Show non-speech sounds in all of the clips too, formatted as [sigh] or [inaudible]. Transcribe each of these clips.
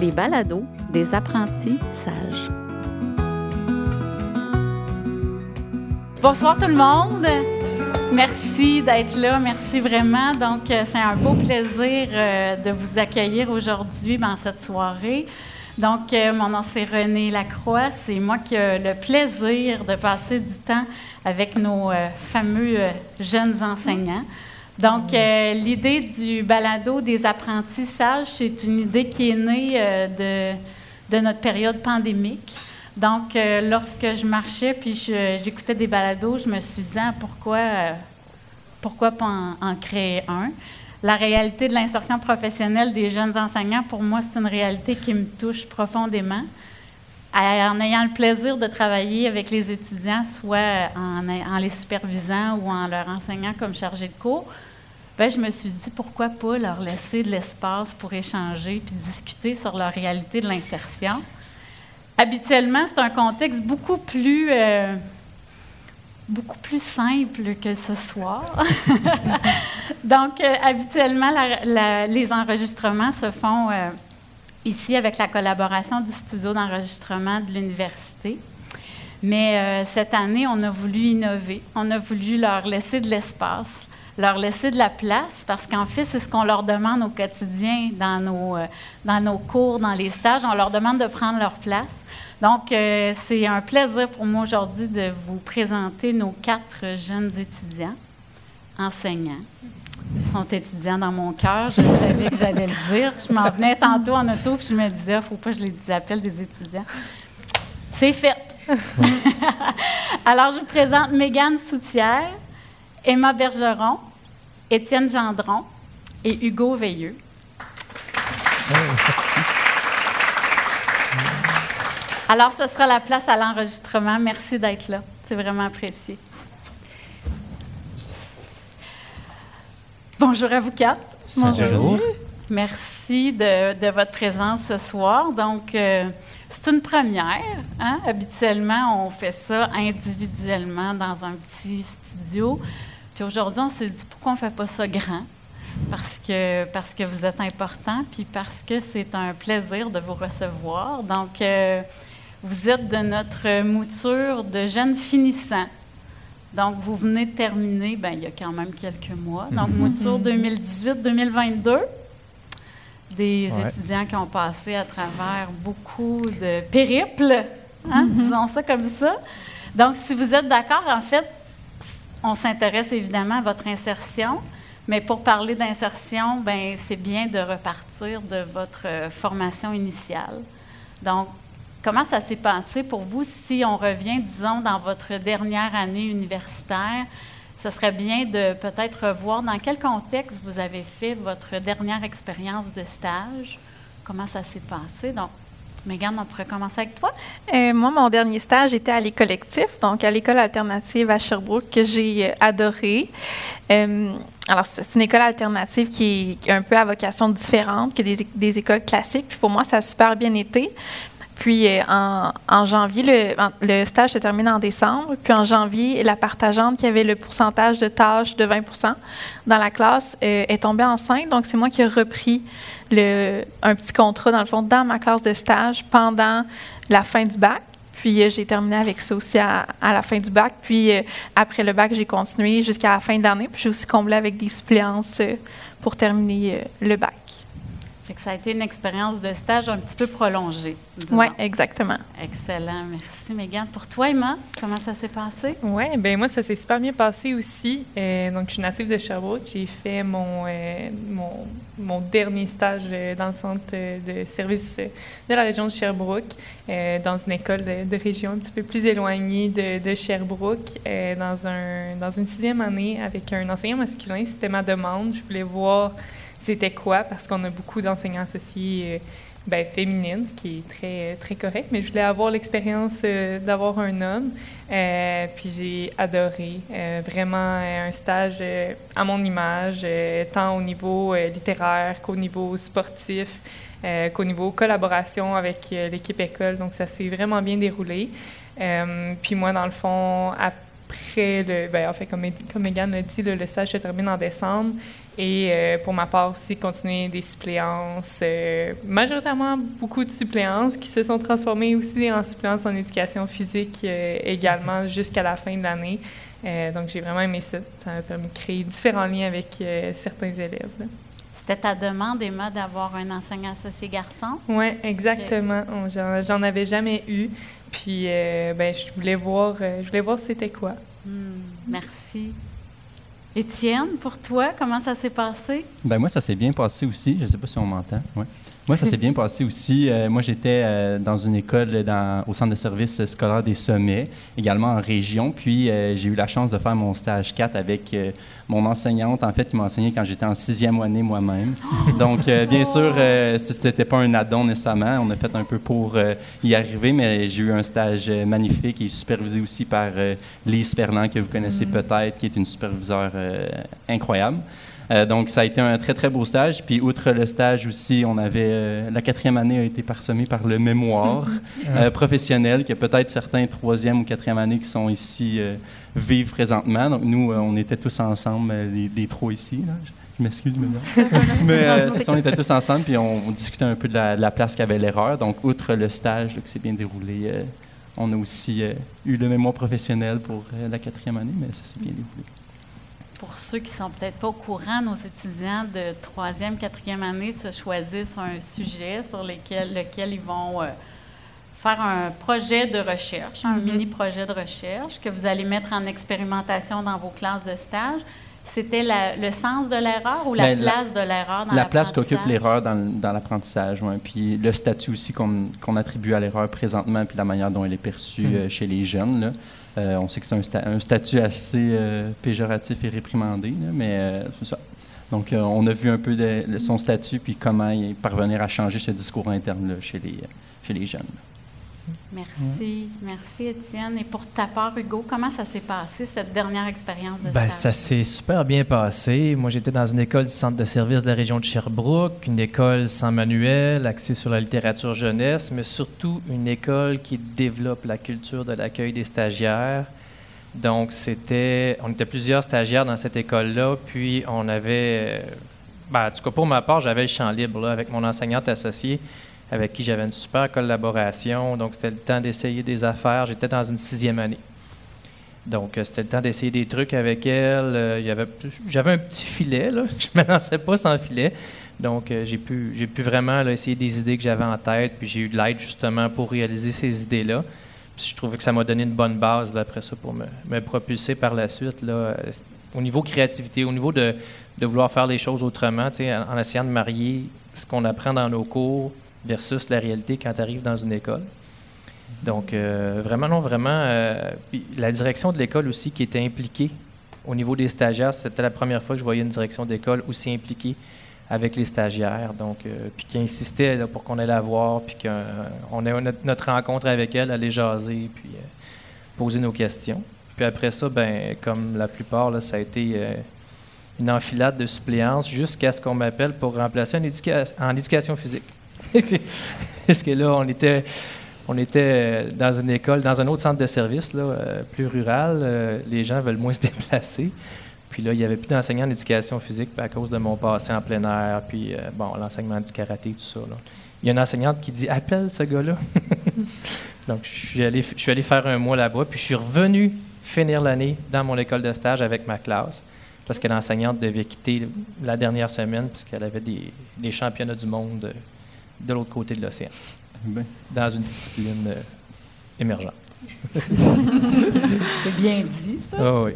les balados des apprentis sages. Bonsoir tout le monde. Merci d'être là. Merci vraiment. Donc, euh, c'est un beau plaisir euh, de vous accueillir aujourd'hui dans cette soirée. Donc, euh, mon nom c'est René Lacroix. C'est moi qui ai le plaisir de passer du temps avec nos fameux jeunes enseignants. Donc, l'idée du balado des apprentis sages, c'est une idée qui est née de, de notre période pandémique. Donc, euh, lorsque je marchais puis j'écoutais des balados, je me suis dit ah, pourquoi, euh, pourquoi pas en, créer un? La réalité de l'insertion professionnelle des jeunes enseignants, pour moi, c'est une réalité qui me touche profondément. En ayant le plaisir de travailler avec les étudiants, soit en, les supervisant ou en leur enseignant comme chargé de cours, ben, je me suis dit pourquoi pas leur laisser de l'espace pour échanger puis discuter sur leur réalité de l'insertion habituellement, c'est un contexte beaucoup plus, euh, beaucoup plus simple que ce soir. [laughs] Donc, euh, habituellement, les enregistrements se font euh, ici avec la collaboration du studio d'enregistrement de l'université. Mais cette année, on a voulu innover. On a voulu leur laisser de l'espace, leur laisser de la place, parce qu'en fait, c'est ce qu'on leur demande au quotidien dans nos, dans nos cours, dans les stages. On leur demande de prendre leur place. Donc, euh, c'est un plaisir pour moi aujourd'hui de vous présenter nos quatre jeunes étudiants, enseignants. Ils sont étudiants dans mon cœur. Je savais que j'allais le dire. Je m'en venais tantôt en auto, puis je me disais, il ne faut pas que je les appelle des étudiants. C'est fait. [laughs] Alors, je vous présente Mégane Soutière, Emma Bergeron, Étienne Gendron et Hugo Veilleux. Alors, ce sera la place à l'enregistrement. Merci d'être là. C'est vraiment apprécié. Bonjour à vous quatre. Bonjour. Merci de, votre présence ce soir. Donc, euh, c'est une première. Hein? Habituellement, on fait ça individuellement dans un petit studio. Puis aujourd'hui, on s'est dit pourquoi on ne fait pas ça grand? Parce que, parce que vous êtes important, puis parce que c'est un plaisir de vous recevoir. Donc, euh, vous êtes de notre mouture de jeunes finissants. Donc, vous venez de terminer, ben, il y a quand même quelques mois. Donc, mhm. mouture 2018-2022. Des étudiants qui ont passé à travers beaucoup de périples, hein, mhm. disons ça comme ça. Donc, si vous êtes d'accord, en fait, on s'intéresse évidemment à votre insertion, mais pour parler d'insertion, ben, c'est bien de repartir de votre formation initiale. Donc, Comment ça s'est passé pour vous si on revient, disons, dans votre dernière année universitaire? Ce serait bien de peut-être revoir dans quel contexte vous avez fait votre dernière expérience de stage. Comment ça s'est passé? Donc, Mégane, on pourrait commencer avec toi. Euh, moi, mon dernier stage était à l'école collectif, donc à l'école alternative à Sherbrooke, que j'ai euh, adoré. Euh, alors, c'est une école alternative qui est, un peu à vocation différente que des, des écoles classiques. Puis pour moi, ça a super bien été. Puis euh, en, janvier, le, stage se termine en décembre. Puis en janvier, la partageante qui avait le pourcentage de tâches de 20% dans la classe euh, est tombée enceinte. Donc c'est moi qui ai repris un petit contrat, dans le fond, dans ma classe de stage pendant la fin du bac. Puis euh, j'ai terminé avec ça aussi à, la fin du bac. Puis après le bac, j'ai continué jusqu'à la fin d'année. Puis j'ai aussi comblé avec des suppléances pour terminer le bac ça a été une expérience de stage un petit peu prolongée. Oui, exactement. Excellent. Merci, Megan. Pour toi, Emma, comment ça s'est passé? Oui, bien moi, ça s'est super bien passé aussi. Euh, donc, je suis native de Sherbrooke. J'ai fait mon, euh, mon, mon, dernier stage euh, dans le centre de service de la région de Sherbrooke, dans une école de, région un petit peu plus éloignée de, de Sherbrooke, dans, un, dans une sixième année avec un enseignant masculin. C'était ma demande. Je voulais voir c'était quoi, parce qu'on a beaucoup d'enseignants associés euh, ben, féminines, ce qui est très, très correct, mais je voulais avoir l'expérience euh, d'avoir un homme. Euh, puis j'ai adoré vraiment un stage à mon image, tant au niveau littéraire qu'au niveau sportif, qu'au niveau collaboration avec l'équipe école. Donc ça s'est vraiment bien déroulé. puis moi, dans le fond, près, le, ben, en fait, comme, comme Megan l'a dit, le stage se termine en décembre. Et euh, pour ma part aussi, continuer des suppléances, euh, majoritairement beaucoup de suppléances qui se sont transformées aussi en suppléances en éducation physique euh, également jusqu'à la fin de l'année. donc j'ai vraiment aimé ça. Ça m'a permis de créer différents liens avec certains élèves. C'était ta demande, Emma, d'avoir un enseignant associé garçon? Oui, exactement. J'en avais jamais eu. Puis, ben, je voulais voir, je voulais voir c'était quoi. Hmm, merci. Étienne, pour toi, comment ça s'est passé? Ben moi, ça s'est bien passé aussi. Je ne sais pas si on m'entend. Ouais. Moi, ça s'est bien passé aussi. Euh, moi, j'étais euh, dans une école dans, au centre de services scolaire des Sommets, également en région. Puis, euh, j'ai eu la chance de faire mon stage 4 avec mon enseignante, en fait, qui m'a enseigné quand j'étais en sixième année moi-même. Donc, bien sûr, ce n'était pas un addon nécessairement. On a fait un peu pour y arriver, mais j'ai eu un stage magnifique et supervisé aussi par Lise Fernand, que vous connaissez mm. peut-être, qui est une superviseure incroyable. Euh, donc, ça a été un très, très beau stage. Puis, outre le stage aussi, on avait... Euh, la quatrième année a été parsemée par le mémoire [laughs] euh, professionnel, que peut-être certains troisième ou quatrième année qui sont ici vivent présentement. Donc, nous, on était tous ensemble, les, trois ici. Je m'excuse, mais [laughs] mais c'est ça, on était tous ensemble, puis on, discutait un peu de la, place qu'avait l'erreur. Donc, outre le stage qui s'est bien déroulé, on a aussi eu le mémoire professionnel pour la quatrième année, mais ça s'est bien déroulé pour ceux qui sont peut-être pas au courant, nos étudiants de troisième, quatrième année se choisissent un sujet sur lequel, lequel ils vont euh, faire un projet de recherche, un mm-hmm. mini projet de recherche que vous allez mettre en expérimentation dans vos classes de stage. C'était le sens de l'erreur ou la ben, place de l'erreur dans La place qu'occupe l'erreur dans, dans l'apprentissage, oui. Puis le statut aussi qu'on attribue à l'erreur présentement, puis la manière dont elle est perçue mm. euh, chez les jeunes. Là. Euh, on sait que c'est un, statut assez euh, péjoratif et réprimandé, mais euh, c'est ça. Donc, on a vu un peu de, son statut, puis comment parvenir à changer ce discours interne chez, les, chez les jeunes. Merci. Merci, Étienne. Et pour ta part, Hugo, comment ça s'est passé, cette dernière expérience de ben, Ça s'est super bien passé. Moi, j'étais dans une école du centre de service de la région de Sherbrooke, une école sans manuel, axée sur la littérature jeunesse, mais surtout une école qui développe la culture de l'accueil des stagiaires. Donc, c'était, on était plusieurs stagiaires dans cette école-là, puis on avait, ben, en tout cas pour ma part, j'avais le champ libre là, avec mon enseignante associée avec qui j'avais une super collaboration. Donc, c'était le temps d'essayer des affaires. J'étais dans une sixième année. Donc, euh, c'était le temps d'essayer des trucs avec elle. Euh, j'avais un petit filet. [laughs] Je ne me lançais pas sans filet. Donc, euh, j'ai, pu, vraiment essayer des idées que j'avais en tête. Puis, j'ai eu de l'aide justement pour réaliser ces idées-là. Puis, je trouvais que ça m'a donné une bonne base après ça pour me, propulser par la suite. Au niveau créativité, au niveau de, de vouloir faire les choses autrement, en, en essayant de marier ce qu'on apprend dans nos cours versus la réalité quand tu arrives dans une école. Donc, euh, vraiment, non, vraiment, euh, la direction de l'école aussi qui était impliquée au niveau des stagiaires, c'était la première fois que je voyais une direction d'école aussi impliquée avec les stagiaires, donc, euh, puis qui insistait pour qu'on aille la voir, puis qu'on ait notre, rencontre avec elle, aller jaser, puis poser nos questions. Puis après ça, ben, comme la plupart, ça a été une enfilade de suppléances jusqu'à ce qu'on m'appelle pour remplacer en éducation physique. Parce que là, on était, dans une école, dans un autre centre de service, euh, plus rural. Euh, les gens veulent moins se [laughs] déplacer. Puis là, il n'y avait plus d'enseignants en éducation physique à cause de mon passé en plein air, puis euh, bon, l'enseignement du karaté, tout ça. Il y a une enseignante qui dit Appelle ce gars-là. [laughs] Donc, je suis, allé, faire un mois là-bas, puis je suis revenu finir l'année dans mon école de stage avec ma classe, parce que l'enseignante devait quitter la dernière semaine, puisqu'elle avait des championnats du monde de l'autre côté de l'océan, dans une discipline euh, émergente. [laughs] C'est bien dit, ça. Ah oui.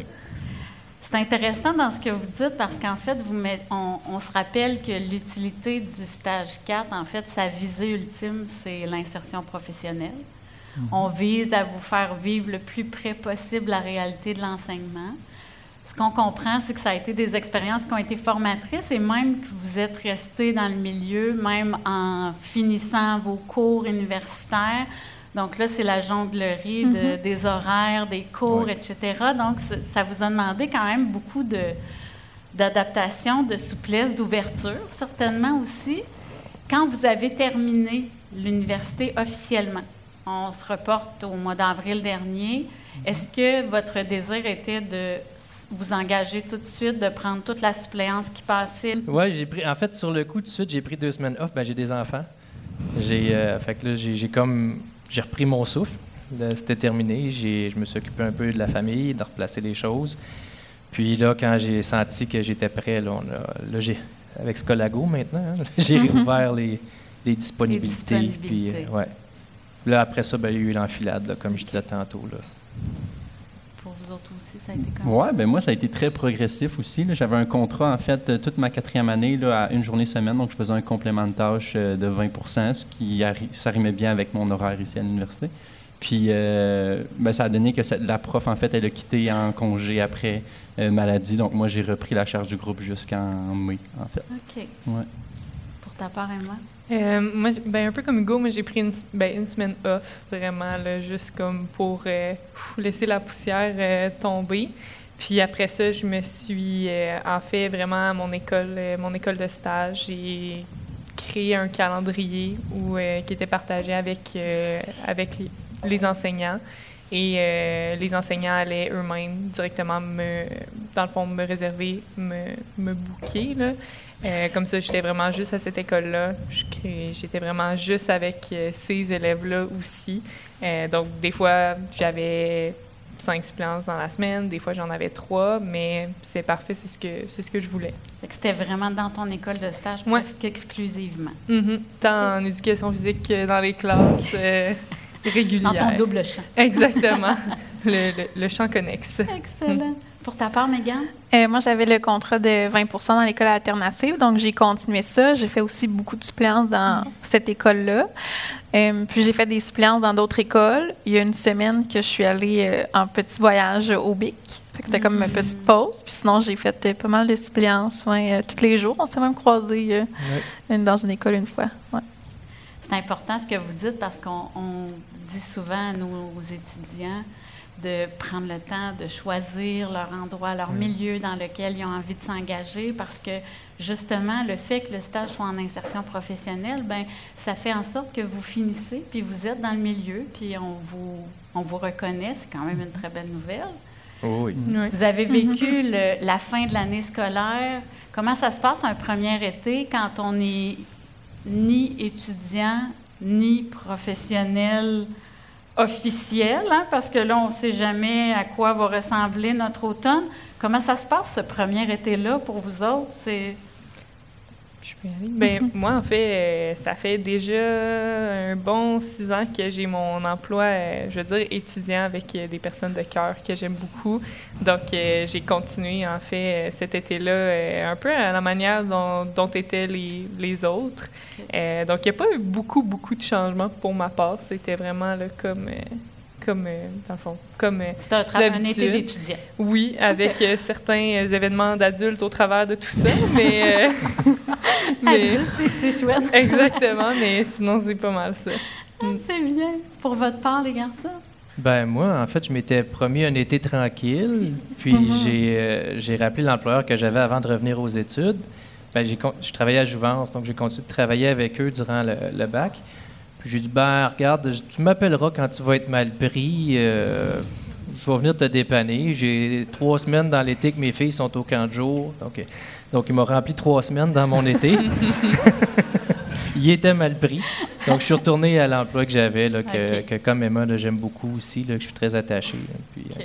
C'est intéressant dans ce que vous dites parce qu'en fait, vous on, se rappelle que l'utilité du stage 4, en fait, sa visée ultime, c'est l'insertion professionnelle. Mm-hmm. On vise à vous faire vivre le plus près possible la réalité de l'enseignement ce qu'on comprend, c'est que ça a été des expériences qui ont été formatrices et même que vous êtes resté dans le milieu, même en finissant vos cours universitaires. Donc là, c'est la jonglerie mm-hmm. des horaires, des cours, etc. Donc, ça vous a demandé quand même beaucoup de, d'adaptation, de souplesse, d'ouverture, certainement aussi. Quand vous avez terminé l'université officiellement, on se reporte au mois d'avril dernier. Est-ce que votre désir était de vous engager tout de suite, de prendre toute la suppléance qui passait? Oui, j'ai pris. En fait, sur le coup, tout de suite, j'ai pris deux semaines off. Ben, j'ai des enfants. J'ai, euh, fait que là, j'ai, comme, j'ai repris mon souffle. C'était terminé. J'ai, je me suis occupé un peu de la famille, de replacer les choses. Puis là, quand j'ai senti que j'étais prêt, là, on a- là, j'ai, avec Scolago maintenant, hein, [laughs] j'ai réouvert les, les disponibilités. Les disponibilités. Puis, euh, ouais. Là, après ça, ben, il y a eu l'enfilade, comme je disais tantôt. Là. Vous autres aussi, ça a été comme Ouais, ça? ben moi, ça a été très progressif aussi. J'avais un contrat, en fait, euh, toute ma quatrième année, là, à une journée semaine. Donc, je faisais un complément de tâche euh, de 20 ce qui arri- s'arrimait bien avec mon horaire ici à l'université. Puis, euh, ben, ça a donné que cette- la prof, en fait, elle a quitté en congé après euh, maladie. Donc, moi, j'ai repris la charge du groupe jusqu'en mai, en fait. OK. Ouais. Pour ta part, Emma? Euh, moi, ben, un peu comme Hugo, moi j'ai pris une, ben, une semaine off, vraiment, juste comme pour euh, laisser la poussière euh, tomber. Puis après ça, je me suis, en fait, vraiment à mon école, mon école de stage, j'ai créé un calendrier qui était partagé avec, avec les enseignants. Et euh, les enseignants allaient eux-mêmes directement me, dans le fond, me réserver, me, me booker, là. Euh, comme ça, j'étais vraiment juste à cette école-là. J'étais vraiment juste avec euh, ces élèves-là aussi. Euh, donc, des fois, j'avais cinq suppléances dans la semaine, des fois, j'en avais trois, mais c'est parfait, c'est ce que, c'est ce que je voulais. C'était vraiment dans ton école de stage, Ouais. presque exclusivement. Mhm. Tant en éducation physique que dans les classes [laughs] Dans ton double champ. [laughs] Exactement. le, le, le champ connexe. Excellent. Pour ta part, Megan? Euh, moi, j'avais le contrat de 20% dans l'école alternative, donc j'ai continué ça. J'ai fait aussi beaucoup de suppléances dans cette école-là. Euh, puis j'ai fait des suppléances dans d'autres écoles. Il y a une semaine que je suis allée euh, en petit voyage au BIC. C'était comme ma petite pause. Puis sinon, j'ai fait euh, pas mal de suppléances ouais, euh, tous les jours. On s'est même croisés euh, une- dans une école une fois. Ouais. C'est important ce que vous dites parce qu'on dit souvent à nos étudiants de prendre le temps de choisir leur endroit, leur milieu dans lequel ils ont envie de s'engager parce que justement le fait que le stage soit en insertion professionnelle, ben ça fait en sorte que vous finissez puis vous êtes dans le milieu puis on vous on vous reconnaît, c'est quand même une très belle nouvelle. Oh oui. Vous avez vécu le- la fin de l'année scolaire. Comment ça se passe un premier été quand on n'est ni étudiant ni professionnel officiel, hein, parce que là, on ne sait jamais à quoi va ressembler notre automne. Comment ça se passe ce premier été-là pour vous autres? Je peux y aller? Ben, [laughs] moi, en fait, euh, ça fait déjà un bon six ans que j'ai mon emploi, euh, je veux dire, étudiant avec euh, des personnes de cœur que j'aime beaucoup. Donc, j'ai continué, en fait, cet été-là, un peu à la manière dont, dont étaient les, les autres. Donc, il n'y a pas eu beaucoup, beaucoup de changements pour ma part. C'était vraiment là, comme, comme euh, dans le fond, comme... euh, c'est un, un été d'étudiant. oui, avec euh, certains euh, événements d'adultes au travers de tout ça, mais... euh, [laughs] mais- c'est- chouette. [laughs] Exactement, mais sinon, c'est pas mal ça. Ah, c'est bien. Pour votre part, les garçons? Ben moi, en fait, je m'étais promis un été tranquille, puis j'ai euh, j'ai rappelé l'employeur que j'avais avant de revenir aux études. Ben, j'ai je travaillais à Jouvence, donc j'ai continué de travailler avec eux durant le, le bac. Puis j'ai dit, ben regarde, tu m'appelleras quand tu vas être mal pris. euh, je vais venir te dépanner. J'ai trois semaines dans l'été que mes filles sont au camp de jour. Donc, donc il m'a rempli trois semaines dans mon été. [laughs] [laughs] il était mal pris. Donc, je suis retourné à l'emploi que j'avais, là, que, que comme Emma, j'aime beaucoup aussi, là, que je suis très attaché. Puis, euh.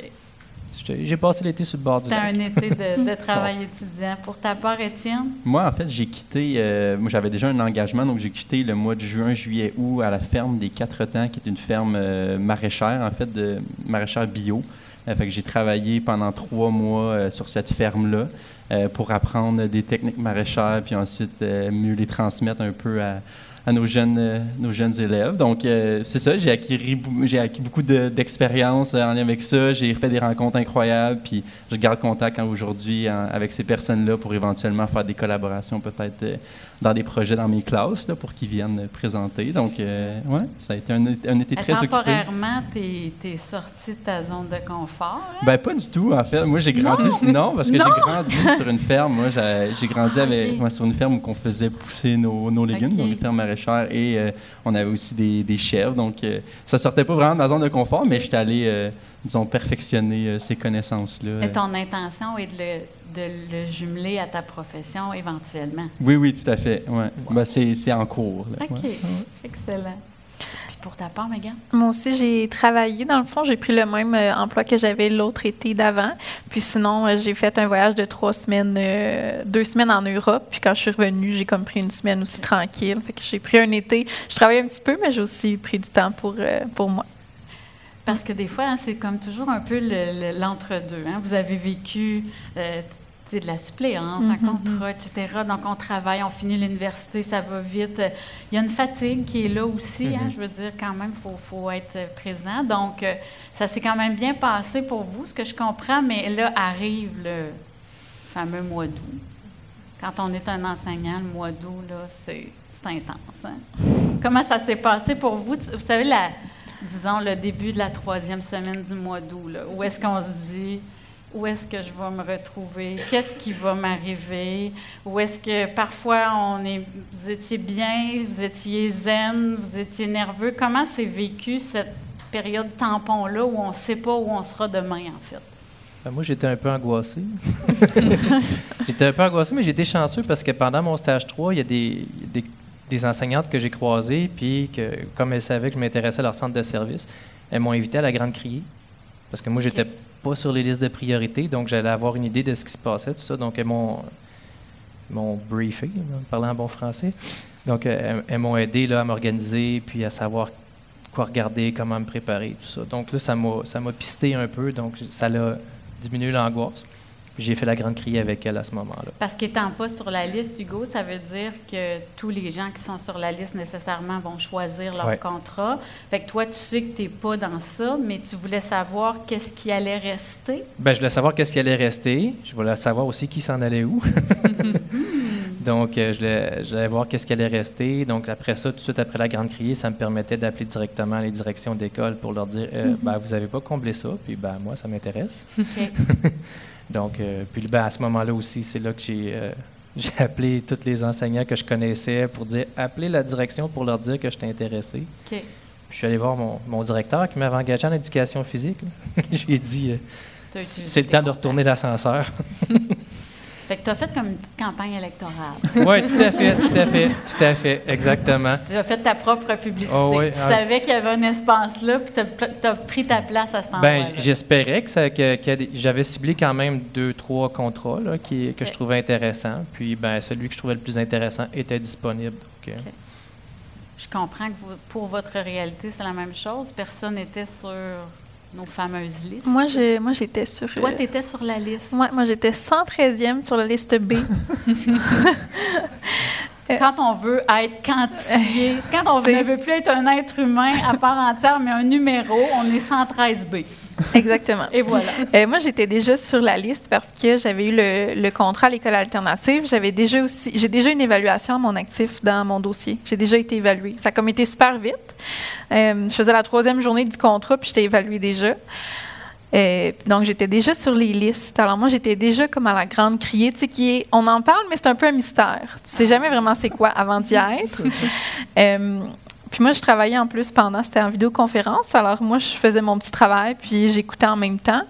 J'ai- passé l'été sur le bord du C'était lac. un été de, [laughs] de travail étudiant. Pour ta part, Étienne? Moi, en fait, j'ai quitté. euh, moi, j'avais déjà un engagement, donc j'ai quitté le mois de juin, juillet, août à la ferme des Quatre Temps, qui est une ferme euh, maraîchère, en fait, de maraîchère bio. Euh, fait que j'ai travaillé pendant trois mois euh, sur cette ferme-là euh, pour apprendre des techniques maraîchères, puis ensuite euh, mieux les transmettre un peu à, à nos jeunes, euh, nos jeunes élèves. Donc, euh, c'est ça, j'ai acquis, beaucoup de- d'expérience euh, en lien avec ça. J'ai fait des rencontres incroyables, puis je garde contact hein, aujourd'hui avec ces personnes-là pour éventuellement faire des collaborations peut-être dans des projets dans mes classes là, pour qu'ils viennent présenter. Donc, euh, ouais, ça a été un, été- un été très occupé. Temporairement, tu es, sorti de ta zone de confort. hein? Ben pas du tout en fait. Moi j'ai grandi non, [laughs] parce que j'ai grandi sur une ferme. Moi j'ai grandi Ah, avec moi, sur une ferme où on faisait pousser nos, nos légumes, Ok. donc une ferme maraîchère. maraîchère et euh, on avait aussi des, des chèvres. Donc, euh, ça sortait pas vraiment de ma zone de confort, mais j'étais allé, euh, disons, perfectionner euh, ces connaissances-là. Et ton intention est de le, de le jumeler à ta profession éventuellement. Oui, oui, tout à fait. Ouais. Ben, c'est, c'est en cours. là. OK. Ouais. Excellent. Puis pour ta part, Megan? Moi aussi, j'ai travaillé. Dans le fond, j'ai pris le même euh, emploi que j'avais l'autre été d'avant. Puis sinon, euh, j'ai fait un voyage de trois semaines, euh, deux semaines en Europe. Puis quand je suis revenue, j'ai comme pris une semaine aussi tranquille. Fait que j'ai pris un été. Je travaillais un petit peu, mais j'ai aussi pris du temps pour, euh, pour moi. Parce que des fois, hein, c'est comme toujours un peu le- le- l'entre-deux. hein. Vous avez vécu de la suppléance, un contrat, etc. Donc, on travaille, on finit l'université, ça va vite. Il y a une fatigue qui est là aussi. hein. Je veux dire, quand même, il faut, faut être présent. Donc, euh, ça s'est quand même bien passé pour vous, ce que je comprends. Mais là, arrive le fameux mois d'août. Quand on est un enseignant, le mois d'août, là, c'est c'est intense. hein. Comment ça s'est passé pour vous? Vous savez, la, disons, le début de la troisième semaine du mois d'août, là, où est-ce qu'on se dit, où est-ce que je vais me retrouver? Qu'est-ce qui va m'arriver? Où est-ce que parfois on est, vous étiez bien, vous étiez zen, vous étiez nerveux? Comment s'est vécu cette période tampon-là où on ne sait pas où on sera demain, en fait? Ben, moi, j'étais un peu angoissé. [laughs] j'étais un peu angoissé, mais j'étais chanceux parce que pendant mon stage 3, il y a des, des enseignantes que j'ai croisées, puis que, comme elles savaient que je m'intéressais à leur centre de service, elles m'ont invité à la Grande Criée. Parce que moi, j'étais pas sur les listes de priorité, donc j'allais avoir une idée de ce qui se passait, tout ça. Donc, elles m'ont, m'ont briefé, parlant en bon français. Donc, elles, elles m'ont aidé là, à m'organiser, puis à savoir quoi regarder, comment me préparer, tout ça. Donc là, ça m'a, ça m'a pisté un peu, donc ça l'a diminué l'angoisse. J'ai fait la grande criée avec elle à ce moment-là. Parce qu'étant pas sur la liste, Hugo, ça veut dire que tous les gens qui sont sur la liste nécessairement vont choisir leur Ouais. contrat. Fait que toi, tu sais que tu n'es pas dans ça, mais tu voulais savoir qu'est-ce qui allait rester. Ben, je voulais savoir qu'est-ce qui allait rester. Je voulais savoir aussi qui s'en allait où. [laughs] Donc, euh, je, voulais voir qu'est-ce qui allait rester. Donc, après ça, tout de suite après la grande criée, ça me permettait d'appeler directement les directions d'école pour leur dire euh, ben, Vous n'avez pas comblé ça, puis ben, moi, ça m'intéresse. [laughs] Donc, euh, puis ben, à ce moment-là aussi, c'est là que j'ai euh, [laughs] j'ai appelé tous les enseignants que je connaissais pour dire appelez la direction pour leur dire que j'étais intéressé. Puis je suis allé voir mon, mon directeur qui m'avait engagé en éducation physique. [laughs] J'ai dit euh, c'est le temps de retourner l'ascenseur. [laughs] Fait que tu as fait comme une petite campagne électorale. [laughs] oui, tout à fait, tout à fait, tout à fait, exactement. Tu as fait ta propre publicité. Oh oui, tu ah, savais qu'il y avait un espace là, puis tu as, pris ta place à cet endroit-là. Ben, j'espérais que, que- des- j'avais ciblé quand même deux, trois contrats là, qui, que je trouvais intéressants. Puis, ben, celui que je trouvais le plus intéressant était disponible. Donc, euh, Ok. Je comprends que vous- pour votre réalité, c'est la même chose. Personne n'était sur nos fameuses listes. Moi, j'ai- moi, j'étais sur. Toi, euh, tu étais sur la liste. Ouais, moi, j'étais 113e sur la liste B. [laughs] [laughs] Quand on veut être quantifié, quand on ne veut plus être un être humain à part entière, mais un numéro, on est 113B. Exactement. Et voilà. Euh, moi, j'étais déjà sur la liste parce que j'avais eu le, le contrat à l'école alternative. J'avais déjà aussi, j'ai déjà une évaluation à mon actif dans mon dossier. J'ai déjà été évaluée. Ça a comme été super vite. Euh, je faisais la troisième journée du contrat puis j'étais évaluée déjà. Euh, donc, j'étais déjà sur les listes. Alors, moi, j'étais déjà comme à la grande criée, tu sais, qui est, on en parle, mais c'est un peu un mystère. Tu sais jamais vraiment c'est quoi avant d'y être. [laughs] Euh, puis moi, je travaillais en plus pendant, c'était en vidéoconférence. Alors moi, je faisais mon petit travail, puis j'écoutais en même temps.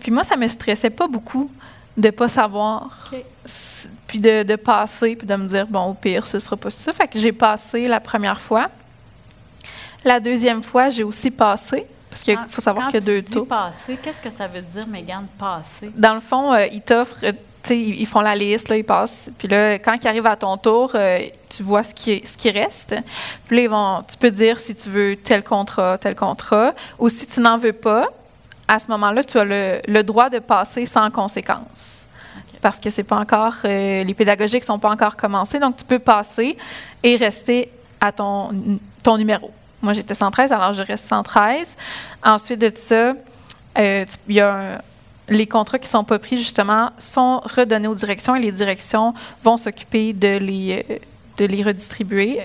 Puis moi, ça me stressait pas beaucoup de pas savoir. Puis de, de passer, puis de me dire, bon, au pire, ce sera pas ça. Fait que j'ai passé la première fois. La deuxième fois, j'ai aussi passé, parce qu'il faut savoir qu'il y a deux tours. qu'est-ce que ça veut dire, Mégane, passer? Dans le fond, euh, ils t'offrent, euh, tu sais, ils font la liste, là, ils passent. Puis là, quand ils arrivent à ton tour, euh, tu vois ce qui, ce qui reste. Puis là, ils vont, tu peux dire si tu veux tel contrat, tel contrat. Ou si tu n'en veux pas, à ce moment-là, tu as le, le droit de passer sans conséquence. Parce que c'est pas encore, euh, les pédagogiques sont pas encore commencés. Donc, tu peux passer et rester à ton, ton numéro. Moi, j'étais 113, alors je reste 113. Ensuite de ça, euh, il y a les contrats qui sont pas pris, justement, sont redonnés aux directions et les directions vont s'occuper de les, euh, de les redistribuer.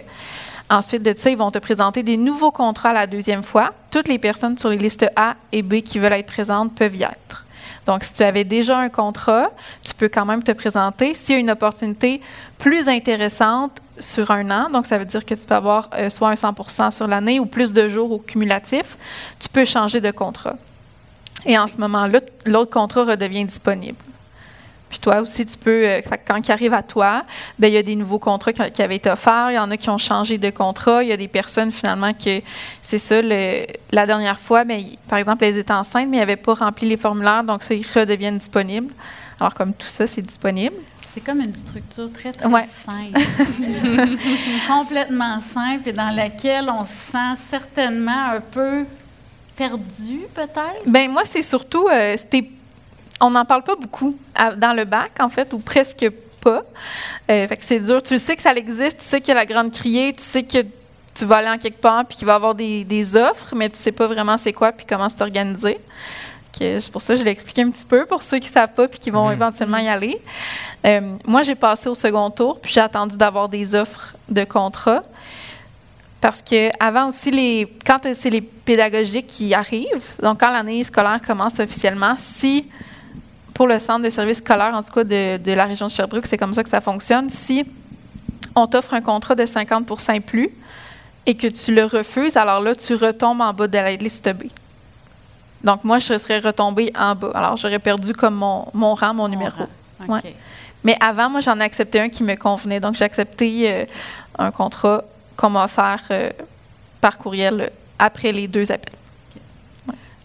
Ensuite de ça, ils vont te présenter des nouveaux contrats la deuxième fois. Toutes les personnes sur les listes A et B qui veulent être présentes peuvent y être. Donc, si tu avais déjà un contrat, tu peux quand même te présenter. S'il y a une opportunité plus intéressante, sur un an. Donc, ça veut dire que tu peux avoir euh, soit un 100% sur l'année ou plus de jours au cumulatif. Tu peux changer de contrat. Et en ce moment-là, l'autre contrat redevient disponible. Puis toi aussi, tu peux, euh, quand il arrive à toi, ben il y a des nouveaux contrats qui, avaient été offerts. Il y en a qui ont changé de contrat. Il y a des personnes finalement que c'est ça. la dernière fois, il- par exemple, elles étaient enceintes, mais ils n'avaient pas rempli les formulaires, donc ça, ils redeviennent disponibles. Alors comme tout ça, c'est disponible. C'est comme une structure très, très Ouais. simple. [laughs] Complètement simple et dans laquelle on se sent certainement un peu perdu, peut-être? Ben moi, c'est surtout, euh, c'était- on n'en parle pas beaucoup à- dans le bac, en fait, ou presque pas. Euh, fait que c'est dur. Tu sais que ça existe, tu sais qu'il y a la grande criée, tu sais que tu vas aller en quelque part puis qu'il va y avoir des, des offres, mais tu sais pas vraiment c'est quoi puis comment c'est organisé. Que C'est pour ça que je l'ai expliqué un petit peu pour ceux qui savent pas puis qui vont Mhm. éventuellement y aller. Euh, moi, j'ai passé au second tour puis j'ai attendu d'avoir des offres de contrat. Parce que avant aussi, les, quand c'est les pédagogiques qui arrivent, donc quand l'année scolaire commence officiellement, si pour le centre de services scolaires, en tout cas de, de la région de Sherbrooke, c'est comme ça que ça fonctionne, si on t'offre un contrat de 50 et plus et que tu le refuses, alors là, tu retombes en bas de la liste B. Donc moi, je serais retombée en bas. Alors j'aurais perdu comme mon, mon rang, mon numéro. Ouais. Mais avant, moi, j'en ai accepté un qui me convenait. Donc, j'ai accepté euh, un contrat qu'on m'a offert euh, par courriel après les deux appels.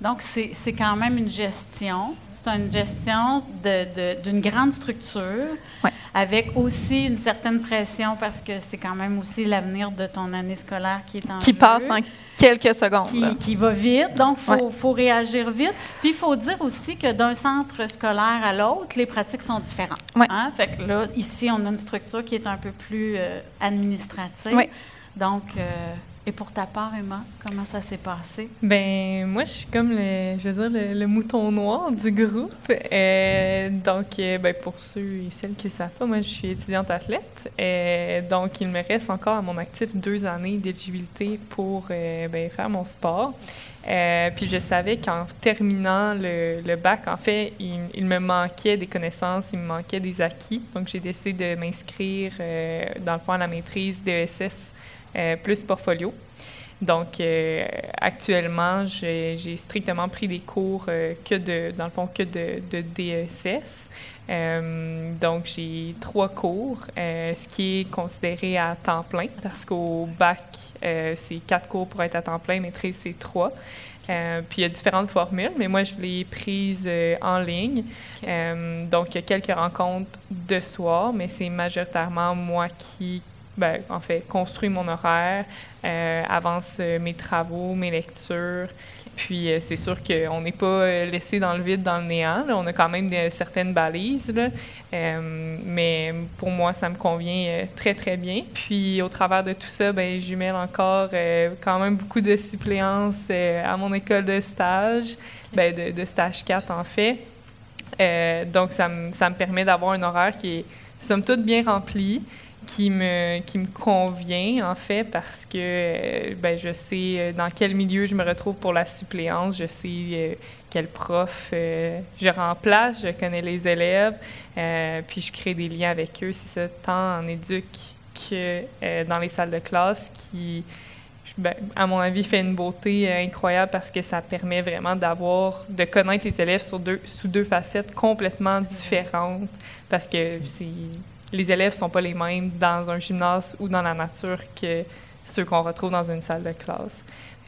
Donc, c'est quand même une gestion. C'est une gestion d'une grande structure Ouais. avec aussi une certaine pression parce que c'est quand même aussi l'avenir de ton année scolaire qui est en Qui jeu, passe en quelques secondes. qui, qui va vite. Donc, il faut, Ouais. faut réagir vite. Puis, il faut dire aussi que d'un centre scolaire à l'autre, les pratiques sont différentes. Ouais. Hein? Fait que là, ici, on a une structure qui est un peu plus euh, administrative. Donc, euh, et pour ta part, Emma, comment ça s'est passé? Ben moi, je suis comme le, je veux dire, le, mouton noir du groupe. Euh, donc, euh, ben, pour ceux et celles qui ne savent pas, moi, je suis étudiante athlète. Euh, donc, il me reste encore à mon actif deux années d'éligibilité pour euh, ben, faire mon sport. Puis je savais qu'en terminant le, bac, en fait, il, il me manquait des connaissances, il me manquait des acquis. Donc, j'ai décidé de m'inscrire, dans le fond, à la maîtrise DESS plus portfolio. Donc, euh, actuellement, j'ai strictement pris des cours euh, que de, dans le fond, que de, de DESS. Euh, donc, j'ai trois cours, euh, ce qui est considéré à temps plein, parce qu'au bac, euh, c'est quatre cours pour être à temps plein, maîtrise, c'est trois. Euh, puis il y a différentes formules, mais moi, je l'ai prise euh, en ligne. Euh, donc, il y a quelques rencontres de soir, mais c'est majoritairement moi qui, ben, en fait, construis mon horaire, euh, avance euh, mes travaux, mes lectures. Puis euh, c'est sûr qu'on n'est pas laissé dans le vide, dans le néant. là. On a quand même certaines balises. là. Euh, mais pour moi, ça me convient très, très bien. Puis au travers de tout ça, ben, je mêle encore quand même beaucoup de suppléances à mon école de stage, ben, de, de stage 4 en fait. Donc ça me, ça me permet d'avoir un horaire qui est somme toute bien rempli qui me, qui me convient, en fait, parce que euh, ben, je sais euh, dans quel milieu je me retrouve pour la suppléance, je sais euh, quel prof je remplace, je connais les élèves, puis je crée des liens avec eux. C'est ça, tant en éduc que dans les salles de classe qui, ben, à mon avis, fait une beauté incroyable parce que ça permet vraiment d'avoir, de connaître les élèves sur deux, sous deux facettes complètement différentes parce que c'est les élèves sont pas les mêmes dans un gymnase ou dans la nature que ceux qu'on retrouve dans une salle de classe.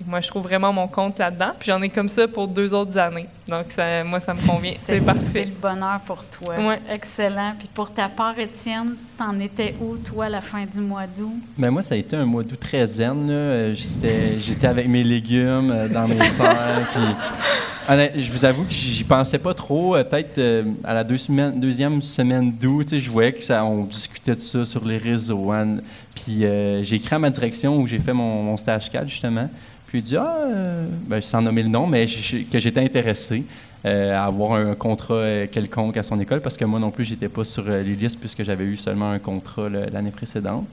Moi, je trouve vraiment mon compte là-dedans. Puis j'en ai comme ça pour deux autres années. Donc, ça, moi, ça me convient. C'est C'est parfait. le bonheur pour toi. Ouais. Excellent. Puis pour ta part, Étienne, t'en étais où, toi, à la fin du mois d'août? Ben moi, ça a été un mois d'août très zen. Euh, J'étais, j'étais avec mes légumes euh, dans mes [laughs] serres. puis, honnête- je vous avoue que j'y pensais pas trop. Euh, Peut-être euh, à la deux semaines- deuxième semaine d'août, tu sais, je voyais que ça, on discutait de ça sur les réseaux. hein. Puis euh, j'ai écrit à ma direction où j'ai fait mon, stage 4, justement. Puis j'ai dit, ah, euh, ben, sans nommer le nom, mais que j'étais intéressé. euh, à avoir un contrat euh, quelconque à son école parce que moi non plus, j'étais pas sur les listes puisque j'avais eu seulement un contrat l'année précédente.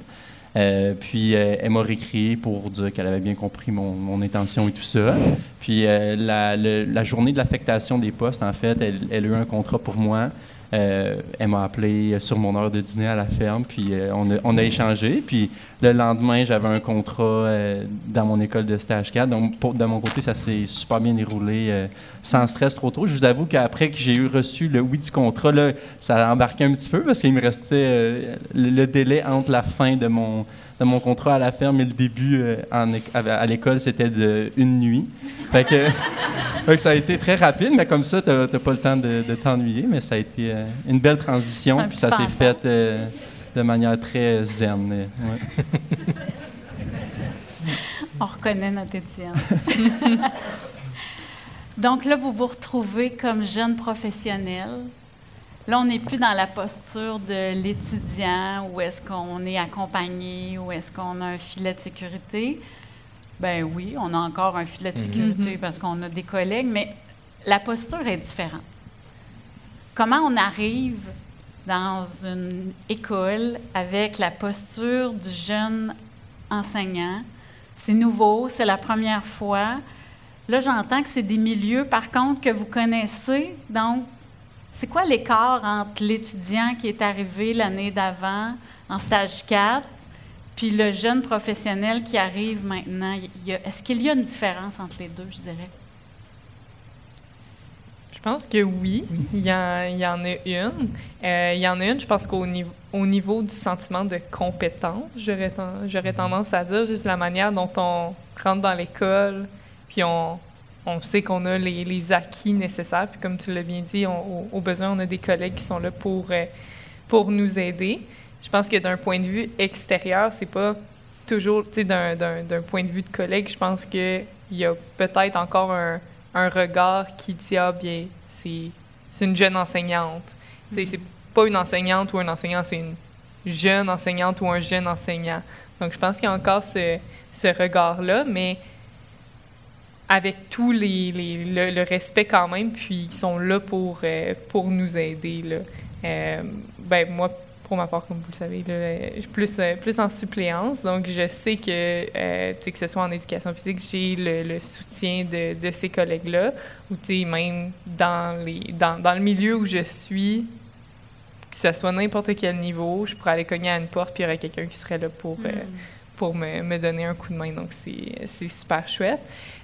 Puis elle m'a réécrit pour dire qu'elle avait bien compris mon, intention et tout ça. Puis la journée de l'affectation des postes, en fait, elle, elle a eu un contrat pour moi. Euh, elle m'a appelé sur mon heure de dîner à la ferme, puis euh, on, a, on, a, échangé. Puis le lendemain, j'avais un contrat euh, dans mon école de stage 4. Donc, pour, de mon côté, ça s'est super bien déroulé sans stress trop tôt. Je vous avoue qu'après que j'ai eu reçu le oui du contrat, là, ça a embarqué un petit peu parce qu'il me restait le, délai entre la fin de mon, de mon contrat à la ferme et le début en, à l'école, c'était de une nuit. Fait que, [laughs] fait que, ça a été très rapide, mais comme ça, tu n'as pas le temps de, de t'ennuyer. Mais ça a été euh, une belle transition, puis ça s'est fait euh, de manière très zen. Ouais. [laughs] On reconnaît notre Étienne. [laughs] Donc là, vous vous retrouvez comme jeune professionnel. Là, on n'est plus dans la posture de l'étudiant, où est-ce qu'on est accompagné, où est-ce qu'on a un filet de sécurité. Ben oui, on a encore un filet de mhm. sécurité parce qu'on a des collègues, mais la posture est différente. Comment on arrive dans une école avec la posture du jeune enseignant? C'est nouveau, c'est la première fois. Là, j'entends que c'est des milieux, par contre, que vous connaissez. Donc, c'est quoi l'écart entre l'étudiant qui est arrivé l'année d'avant en stage 4 puis le jeune professionnel qui arrive maintenant? Est-ce qu'il y a une différence entre les deux, je dirais? Je pense que oui, il y, en, y en a une. Euh, il y en a une, je pense qu'au niveau, au niveau du sentiment de compétence, j'aurais, j'aurais tendance à dire juste la manière dont on rentre dans l'école, puis on, on sait qu'on a les, les, acquis nécessaires, puis comme tu l'as bien dit, on, au, besoin, on a des collègues qui sont là pour, euh, pour nous aider. Je pense que d'un point de vue extérieur, c'est pas toujours, tu sais, d'un, d'un, d'un point de vue de collègue, je pense qu'il y a peut-être encore un un regard qui dit ah bien c'est une jeune enseignante. Mm-hmm. C'est pas une enseignante ou un enseignant, c'est une jeune enseignante ou un jeune enseignant. Donc je pense qu'il y a encore ce, ce regard-là, mais avec tout les, les le, respect quand même, puis ils sont là pour, euh, pour nous aider. Là. Euh, ben, moi, pour ma part, comme vous le savez, je suis plus, euh, plus en suppléance. Donc, je sais que, euh, que ce soit en éducation physique, j'ai le, soutien de, de ces collègues-là, ou même dans, les, dans, dans, le milieu où je suis, que ce soit n'importe quel niveau, je pourrais aller cogner à une porte, puis il y aurait quelqu'un qui serait là pour, euh, mm. pour me, me, donner un coup de main. Donc, c'est super chouette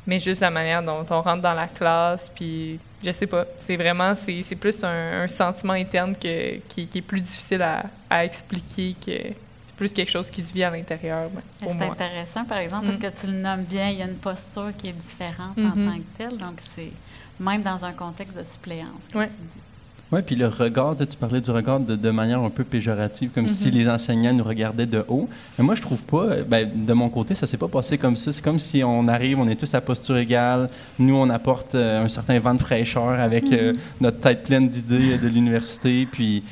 mais juste la manière dont on rentre dans la classe, puis je sais pas, c'est vraiment, c'est plus un, sentiment interne que, qui, est plus difficile à, à expliquer que plus quelque chose qui se vit à l'intérieur. Ben, c'est intéressant, par exemple, parce mm. que tu le nommes bien, il y a une posture qui est différente en mm-hmm. tant que telle, donc c'est même dans un contexte de suppléance, que tu dis. Oui, puis le regard, tu parlais du regard de, manière un peu péjorative, comme si mhm. les enseignants nous regardaient de haut. Mais moi, je trouve pas, ben, de mon côté, ça s'est pas passé comme ça. C'est comme si on arrive, on est tous à posture égale. Nous, on apporte euh, un certain vent de fraîcheur avec euh, mhm. notre tête pleine d'idées de l'université. Puis,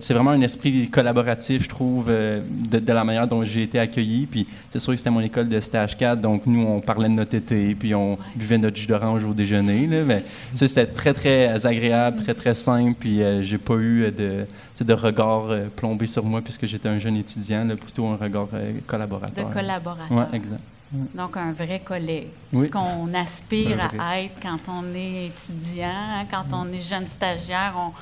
c'est vraiment un esprit collaboratif, je trouve, euh, de, la manière dont j'ai été accueilli. Puis c'est sûr que c'était mon école de stage 4, donc nous, on parlait de notre été, puis on buvait notre jus d'orange au déjeuner. Là, mais c'était très, très agréable, très, très simple. Puis euh, j'ai pas eu de, de regard euh, plombé sur moi puisque j'étais un jeune étudiant, plutôt un regard collaborateur. De collaborateur. Oui, exact. Donc, un vrai collègue. Ce qu'on aspire à être quand on est étudiant, hein, quand on est jeune stagiaire, on,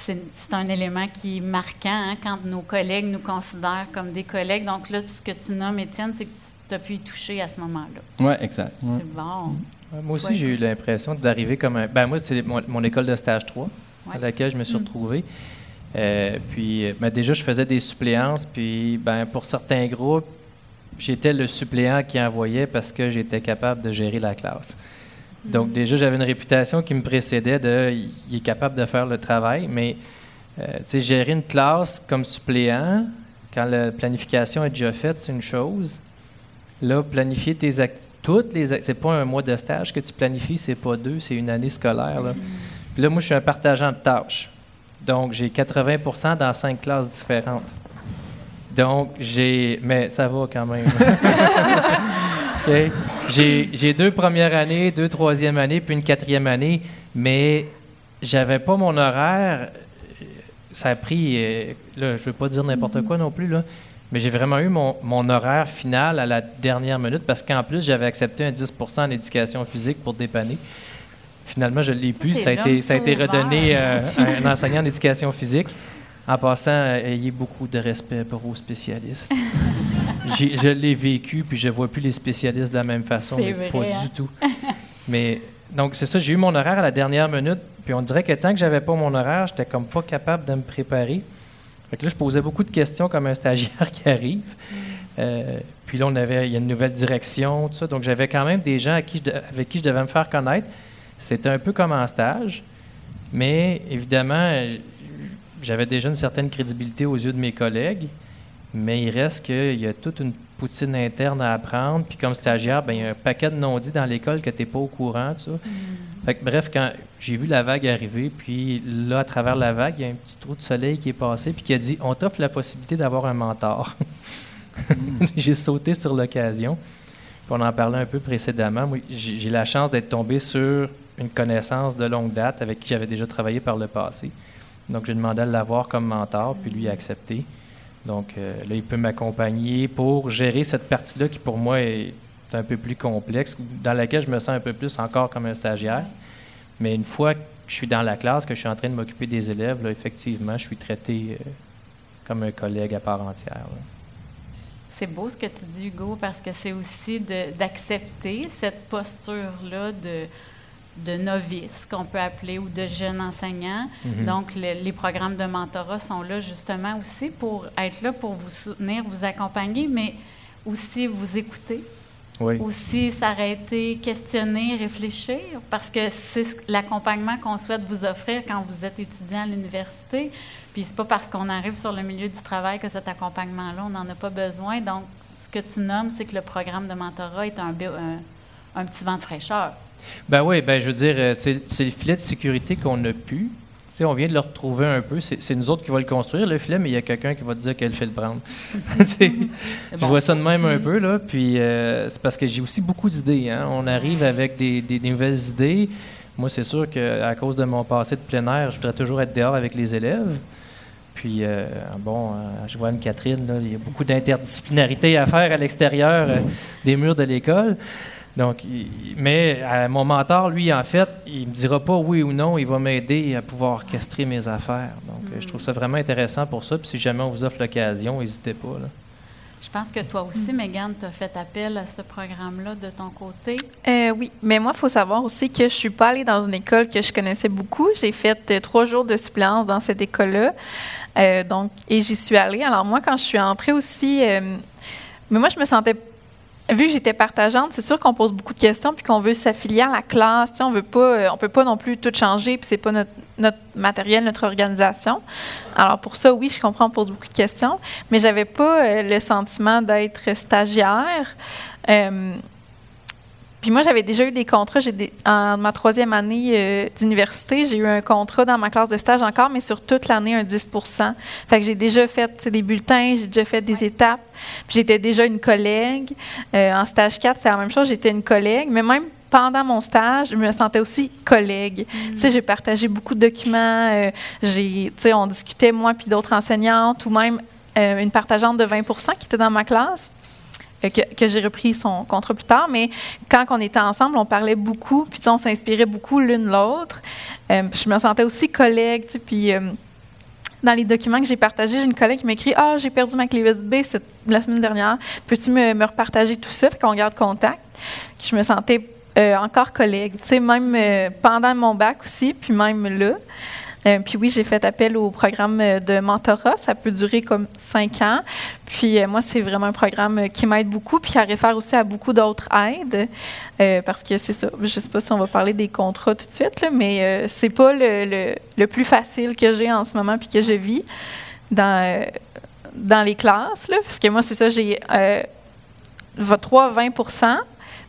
c'est un élément qui est marquant hein, quand nos collègues nous considèrent comme des collègues. Donc là, ce que tu nommes, Étienne, c'est que tu as pu y toucher à ce moment-là. Oui, exact. C'est bon. Moi aussi, j'ai eu l'impression d'arriver comme un... Ben moi, c'est mon, école de stage 3 à laquelle je me suis mm. retrouvé. Euh, puis, ben déjà, je faisais des suppléances. Puis, ben, pour certains groupes, j'étais le suppléant qui envoyait parce que j'étais capable de gérer la classe. Donc, déjà, j'avais une réputation qui me précédait de il est capable de faire le travail, mais euh, gérer une classe comme suppléant, quand la planification est déjà faite, c'est une chose. Là, planifier tes activités, toutes les c'est pas un mois de stage que tu planifies, c'est pas deux, c'est une année scolaire. Là. Puis là, moi, je suis un partageant de tâches. Donc, j'ai 80% dans cinq classes différentes. Donc, j'ai. Mais ça va quand même. [laughs] J'ai deux premières années, deux troisième années, puis une quatrième année, mais j'avais pas mon horaire. Ça a pris, euh, là, je veux pas dire n'importe quoi non plus, là, mais j'ai vraiment eu mon, mon, horaire final à la dernière minute parce qu'en plus, j'avais accepté un 10% en éducation physique pour dépanner. Finalement, je ne l'ai plus. Ça a, été, ça a été redonné euh, à un enseignant d'éducation physique. En passant, euh, ayez beaucoup de respect pour vos spécialistes. [laughs] Je l'ai vécu, puis je ne vois plus les spécialistes de la même façon, C'est mais vrai, pas hein? du tout. Mais donc, c'est ça, j'ai eu mon horaire à la dernière minute, puis on dirait que tant que j'avais pas mon horaire, j'étais comme pas capable de me préparer. Fait que là, je posais beaucoup de questions comme un stagiaire [laughs] qui arrive. Euh, puis là, on avait, il y a une nouvelle direction, tout ça. Donc, j'avais quand même des gens à qui je de- avec qui je devais me faire connaître. C'était un peu comme en stage, mais évidemment, j'avais déjà une certaine crédibilité aux yeux de mes collègues. Mais il reste qu'il y a toute une poutine interne à apprendre. Puis comme stagiaire, ben, il y a un paquet de non-dits dans l'école que tu n'es pas au courant. ça. Fait que, bref, quand j'ai vu la vague arriver, puis là, à travers la vague, il y a un petit trou de soleil qui est passé, puis qui a dit On t'offre la possibilité d'avoir un mentor. [laughs] j'ai sauté sur l'occasion. Puis on en parlait un peu précédemment. J'ai la chance d'être tombé sur une connaissance de longue date avec qui j'avais déjà travaillé par le passé. Donc, j'ai demandé à l'avoir comme mentor, puis lui a accepté. Donc, euh, là, il peut m'accompagner pour gérer cette partie-là qui, pour moi, est un peu plus complexe, dans laquelle je me sens un peu plus encore comme un stagiaire. Mais une fois que je suis dans la classe, que je suis en train de m'occuper des élèves, là, effectivement, je suis traité euh, comme un collègue à part entière. C'est beau ce que tu dis, Hugo, parce que c'est aussi d'accepter cette posture-là de, de novice, qu'on peut appeler, ou de jeune enseignant. Mhm. Donc, le- les programmes de mentorat sont là justement aussi pour être là pour vous soutenir, vous accompagner, mais aussi vous écouter, Oui. aussi s'arrêter, questionner, réfléchir, parce que c'est ce- l'accompagnement qu'on souhaite vous offrir quand vous êtes étudiant à l'université. Puis c'est pas parce qu'on arrive sur le milieu du travail que cet accompagnement-là, on n'en a pas besoin. Donc, ce que tu nommes, c'est que le programme de mentorat est un- un petit vent de fraîcheur. Ben oui, ben je veux dire, euh, c'est le filet de sécurité qu'on a pu. On vient de le retrouver un peu. C'est nous autres qui va le construire, le filet, mais il y a quelqu'un qui va te dire quel fait le prendre. [laughs] Je bon. vois ça de même un peu, là. Puis euh, c'est parce que j'ai aussi beaucoup d'idées. Hein. On arrive avec des, des- des nouvelles idées. Moi, c'est sûr qu'à cause de mon passé de plein air, je voudrais toujours être dehors avec les élèves. Puis, euh, bon, euh, je vois Anne-Catherine, là, il y a beaucoup d'interdisciplinarité à faire à l'extérieur des murs de l'école. Donc, il- mais euh, mon mentor, lui, en fait, il me dira pas oui ou non, il va m'aider à pouvoir orchestrer mes affaires. Donc, euh, je trouve ça vraiment intéressant pour ça. Puis, si jamais on vous offre l'occasion, n'hésitez pas. là. Je pense que toi aussi, Megan, tu as fait appel à ce programme-là de ton côté. Euh, oui, mais moi, il faut savoir aussi que je suis pas allée dans une école que je connaissais beaucoup. J'ai fait euh, trois jours de suppléance dans cette école-là. Euh, donc, et j'y suis allée. Alors, moi, quand je suis entrée aussi, euh, mais moi, je me sentais. Vu que j'étais partageante, c'est sûr qu'on pose beaucoup de questions puis qu'on veut s'affilier à la classe. On veut pas, euh, on peut pas non plus tout changer puis c'est pas notre, notre matériel, notre organisation. Alors pour ça, oui, je comprends, on pose beaucoup de questions, mais j'avais pas euh, le sentiment d'être stagiaire. Euh, puis moi, j'avais déjà eu des contrats. J'ai des- en ma troisième année euh, d'université, j'ai eu un contrat dans ma classe de stage encore, mais sur toute l'année, un 10 Fait que j'ai déjà fait des bulletins, j'ai déjà fait des étapes. Puis j'étais déjà une collègue. Euh, en stage 4, c'est la même chose, j'étais une collègue. Mais même pendant mon stage, je me sentais aussi collègue. Tu sais, j'ai partagé beaucoup de documents. euh, j'ai, tu sais, on discutait, moi puis d'autres enseignantes, ou même une partageante de 20% qui était dans ma classe que, j'ai repris son contrat plus tard, mais quand on était ensemble, on parlait beaucoup, puis on s'inspirait beaucoup l'une l'autre. Euh, je me sentais aussi collègue, puis euh, dans les documents que j'ai partagés, j'ai une collègue qui m'écrit Ah, j'ai perdu ma clé USB la semaine dernière. Peux-tu me, repartager tout ça? Fait qu'on garde contact. Je me sentais euh, encore collègue, même euh, pendant mon bac aussi, puis même là. Euh, puis oui, j'ai fait appel au programme euh, de mentorat. Ça peut durer comme cinq ans. Puis euh, moi, c'est vraiment un programme qui m'aide beaucoup, puis qui réfère aussi à beaucoup d'autres aides. Parce que c'est ça. Je sais pas si on va parler des contrats tout de suite, là, mais c'est pas le, le- plus facile que j'ai en ce moment, puis que je vis dans, dans les classes. Parce que moi, c'est ça, j'ai euh, 3 à 20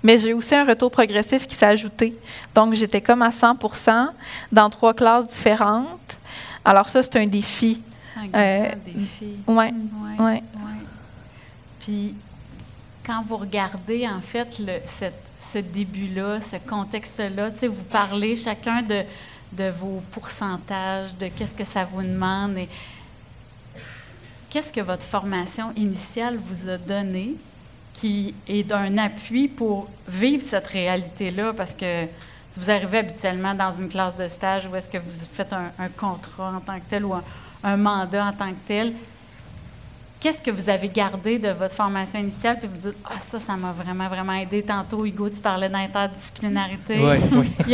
mais j'ai aussi un retour progressif qui s'est ajouté. Donc, j'étais comme à 100% dans trois classes différentes. Alors ça, c'est un défi. C'est un grand Euh, défi. Ouais, Ouais, ouais. ouais. Puis, quand vous regardez, en fait, le, cette- ce début-là, ce contexte-là, vous parlez chacun de, de vos pourcentages, de qu'est-ce que ça vous demande et qu'est-ce que votre formation initiale vous a donné? Qui est d'un appui pour vivre cette réalité-là parce que vous arrivez habituellement dans une classe de stage où est-ce que vous faites un, contrat en tant que tel ou un, mandat en tant que tel, qu'est-ce que vous avez gardé de votre formation initiale, puis vous dites, ah, ça, ça m'a vraiment, vraiment aidé. Tantôt, Hugo, tu parlais d'interdisciplinarité. Oui, oui. [laughs]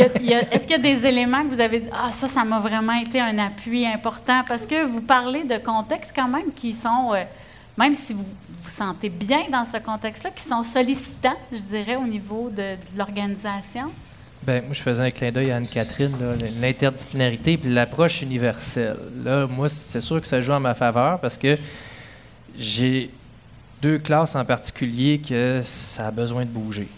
est-ce qu'il y a des éléments que vous avez dit, ah, ça, ça m'a vraiment été un appui important? Parce que vous parlez de contextes quand même qui sont, euh, même si vous vous sentez bien dans ce contexte-là, qui sont sollicitants, je dirais, au niveau de l'organisation? Ben, moi, je faisais un clin d'œil à Anne-Catherine, l'interdisciplinarité et l'approche universelle. Là, moi, c'est sûr que ça joue en ma faveur parce que j'ai deux classes en particulier que ça a besoin de bouger.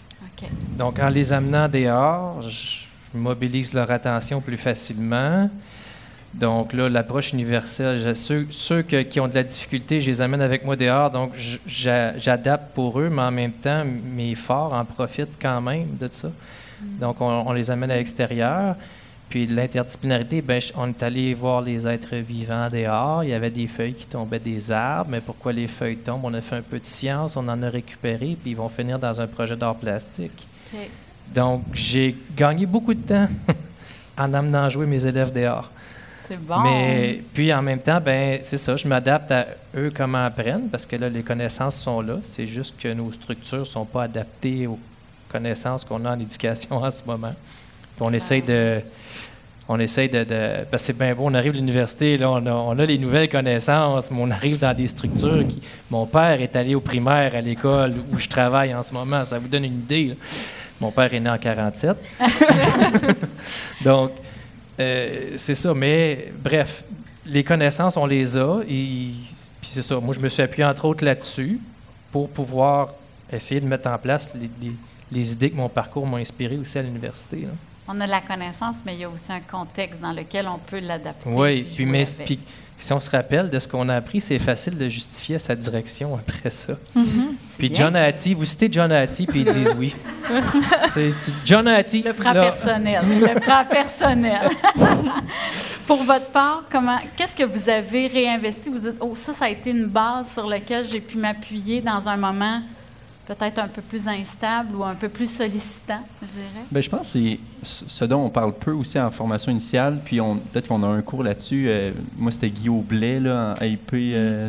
Donc, en les amenant dehors, je mobilise leur attention plus facilement. Donc là, l'approche universelle, ceux, ceux qui ont de la difficulté, je les amène avec moi dehors, donc j'adapte pour eux, mais en même temps, mes forts en profitent quand même de ça. Donc, on, les amène à l'extérieur. Puis l'interdisciplinarité, ben, on est allé voir les êtres vivants dehors. Il y avait des feuilles qui tombaient des arbres. Mais pourquoi les feuilles tombent? On a fait un peu de science, on en a récupéré, puis ils vont finir dans un projet d'art plastique. Donc, j'ai gagné beaucoup de temps [laughs] en amenant jouer mes élèves dehors. C'est bon. Mais puis en même temps, ben c'est ça, je m'adapte à eux comment apprennent parce que là les connaissances sont là. C'est juste que nos structures sont pas adaptées aux connaissances qu'on a en éducation [laughs] en ce moment. on essaye de. On essaye de. parce que c'est bien beau, on arrive à l'université, là, on a, les nouvelles connaissances, mais on arrive dans des structures qui. Mon père est allé au primaire à l'école où je travaille en ce moment, ça vous donne une idée. Mon père est né en 47. [laughs] [laughs] Donc, euh, c'est ça. Mais bref, les connaissances, on les a. Et c'est ça. Moi, je me suis appuyé entre autres là-dessus pour pouvoir essayer de mettre en place les, les idées que mon parcours m'a inspiré aussi à l'université. On a la connaissance, mais il y a aussi un contexte dans lequel on peut l'adapter. Oui, puis, mais, si on se rappelle de ce qu'on a appris, c'est facile de justifier sa direction après ça. [laughs] Mm-hmm. Puis John Hattie, vous citez John Hattie, puis ils disent oui. [laughs] c'est, John Hattie. Le prends personnel. Je le prends personnel. [laughs] Pour votre part, comment, qu'est-ce que vous avez réinvesti? Vous dites, oh, ça, ça a été une base sur laquelle j'ai pu m'appuyer dans un moment peut-être un peu plus instable ou un peu plus sollicitant, je dirais? Bien, je pense que c'est ce dont on parle peu aussi en formation initiale, puis peut-être qu'on a un cours là-dessus. Euh, moi, c'était Guy Blais, là, en IP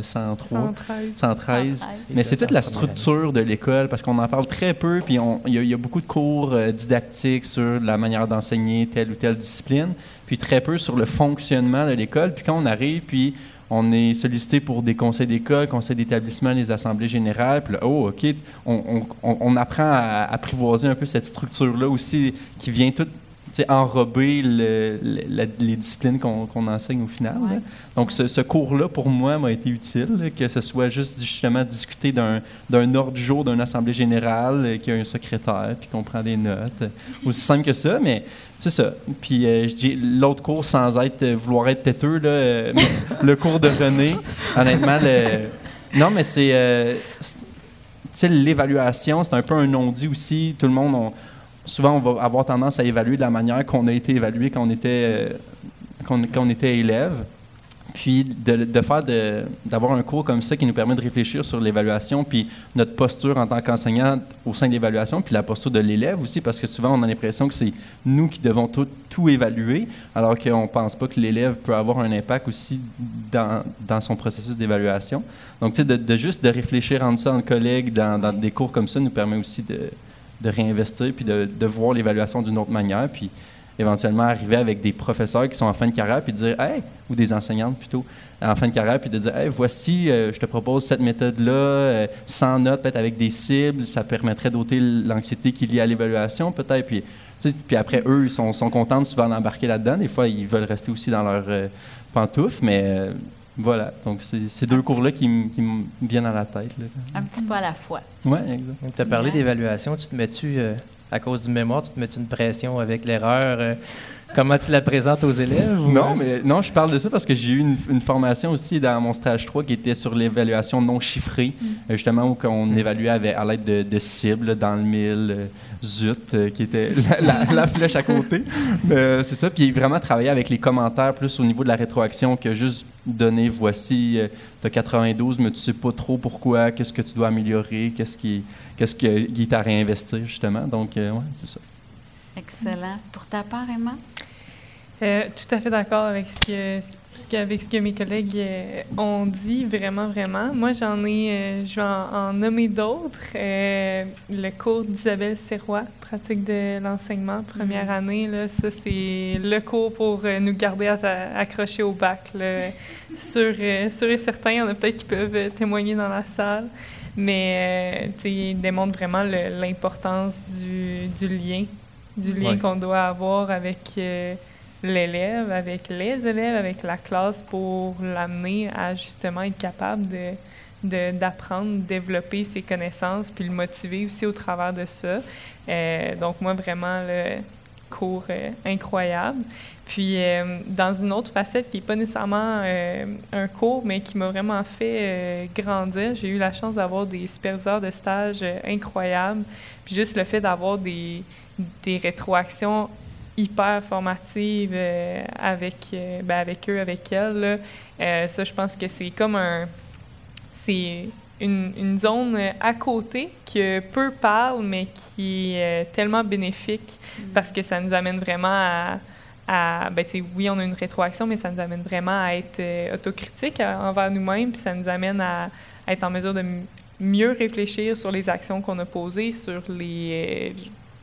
103. 113. Mais c'est toute la structure de l'école, parce qu'on en parle très peu, puis il y, a beaucoup de cours euh, didactiques sur la manière d'enseigner telle ou telle discipline, puis très peu sur le fonctionnement de l'école. Puis quand on arrive, puis on est sollicité pour des conseils d'école, conseils d'établissement, les assemblées générales. Puis là, oh, OK, on, apprend à apprivoiser un peu cette structure-là aussi qui vient tout enrober les disciplines qu'on enseigne au final. Donc, ce, cours-là, pour moi, m'a été utile, que ce soit juste justement discuter d'un ordre du jour d'une assemblée générale, euh, qu'il y a un secrétaire, puis qu'on prend des notes. [laughs] Aussi simple que ça, mais c'est ça. Puis euh, je dis l'autre cours sans être euh, vouloir être têteux, là, euh, [laughs] le cours de René, honnêtement, non, mais c'est. l'évaluation, c'est un peu un non-dit aussi. Tout le monde, souvent, on va avoir tendance à évaluer de la manière qu'on a été évalué quand on était, quand on était élève. Puis de, faire d'avoir un cours comme ça qui nous permet de réfléchir sur l'évaluation, puis notre posture en tant qu'enseignant au sein de l'évaluation, puis la posture de l'élève aussi, parce que souvent on a l'impression que c'est nous qui devons tout, évaluer, alors qu'on ne pense pas que l'élève peut avoir un impact aussi dans, son processus d'évaluation. Donc, tu sais, de, juste de réfléchir en ça en collègues dans, des cours comme ça nous permet aussi de, de réinvestir, puis de, de voir l'évaluation d'une autre manière, puis éventuellement arriver avec des professeurs qui sont en fin de carrière puis dire hey ou des enseignantes plutôt en fin de carrière puis de dire hey voici euh, je te propose cette méthode là euh, sans notes peut-être avec des cibles ça permettrait d'ôter l'anxiété qui est liée à l'évaluation peut-être puis puis après eux ils sont, sont contents de souvent d'embarquer là-dedans des fois ils veulent rester aussi dans leur euh, pantoufle mais voilà, donc c'est ces deux cours-là qui, me viennent à la tête. Un petit peu à la fois. Oui, exact. Tu as parlé d'évaluation, tu te mets-tu à cause du mémoire, tu te mets une pression avec l'erreur? Euh, comment tu la présentes aux élèves? Non, mais non, je parle de ça parce que j'ai eu une, formation aussi dans mon stage 3 qui était sur l'évaluation non chiffrée, mm. euh, justement où on mm. évaluait avec, à l'aide de, cibles dans le mille, euh, zut, qui était [laughs] la, flèche à côté. c'est ça, puis vraiment travailler avec les commentaires plus au niveau de la rétroaction que juste donner voici, tu as 92, mais tu sais pas trop pourquoi, qu'est-ce que tu dois améliorer, qu'est-ce qui, qu'est-ce qui est à réinvestir, justement. Donc, euh, ouais, c'est ça. Excellent. Pour ta part, Emma? Euh, tout à fait d'accord avec ce que, ce que- avec ce que mes collègues euh, ont dit, vraiment, vraiment. Moi, j'en ai, euh, je vais en, en nommer d'autres. Le cours d'Isabelle Serrois, pratique de l'enseignement, première année, là, ça, c'est le cours pour nous garder accrochés au bac. Là. Euh, sûr et certain, il y en a peut-être qui peuvent témoigner dans la salle. Mais, euh, il démontre vraiment l'importance du, du lien, du lien Ouais. qu'on doit avoir avec euh, l'élève, avec les élèves, avec la classe pour l'amener à justement être capable de d'apprendre, développer ses connaissances, puis le motiver aussi au travers de ça. Euh, donc moi, vraiment, le cours euh, incroyable. Puis euh, dans une autre facette qui n'est pas nécessairement un cours, mais qui m'a vraiment fait grandir, j'ai eu la chance d'avoir des superviseurs de stage incroyables. Puis juste le fait d'avoir des, des rétroactions hyper formatives euh, avec, euh, ben, avec eux, avec elles, là. Euh, ça, je pense que c'est comme un... C'est une, une zone à côté que peu parlent, mais qui est tellement bénéfique parce que ça nous amène vraiment à... à ben, oui, on a une rétroaction, mais ça nous amène vraiment à être autocritique envers nous-mêmes, puis ça nous amène à, à être en mesure de mieux réfléchir sur les actions qu'on a posées, sur les...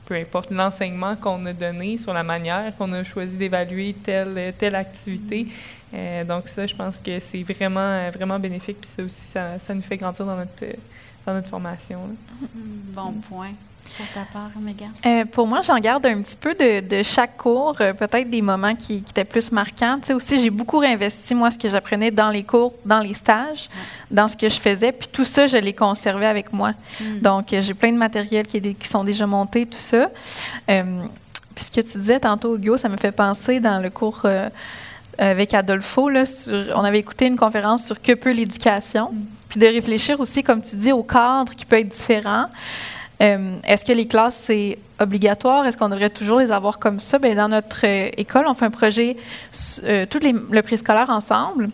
peu importe l'enseignement qu'on a donné, sur la manière qu'on a choisi d'évaluer telle, telle activité. Euh, donc ça, je pense que c'est vraiment, vraiment bénéfique. Puis ça aussi, ça, nous fait grandir dans notre, dans notre formation. Bon point. Pour ta part, Megan? Euh, pour moi, j'en garde un petit peu de, de chaque cours, euh, peut-être des moments qui, qui étaient plus marquants. Tu sais, aussi, j'ai beaucoup réinvesti, moi, ce que j'apprenais dans les cours, dans les stages, dans ce que je faisais. Puis tout ça, je l'ai conservé avec moi. Donc, euh, j'ai plein de matériel qui, est des- qui sont déjà montés, tout ça. Euh, puis ce que tu disais tantôt, Hugo, ça me fait penser dans le cours avec Adolfo, là, sur, on avait écouté une conférence sur que peut l'éducation, puis de réfléchir aussi, comme tu dis, au cadre qui peut être différent. Euh, Est-ce que les classes, c'est obligatoire? Est-ce qu'on devrait toujours les avoir comme ça? Bien, dans notre euh, école, on fait un projet, euh, tout les, le préscolaire ensemble.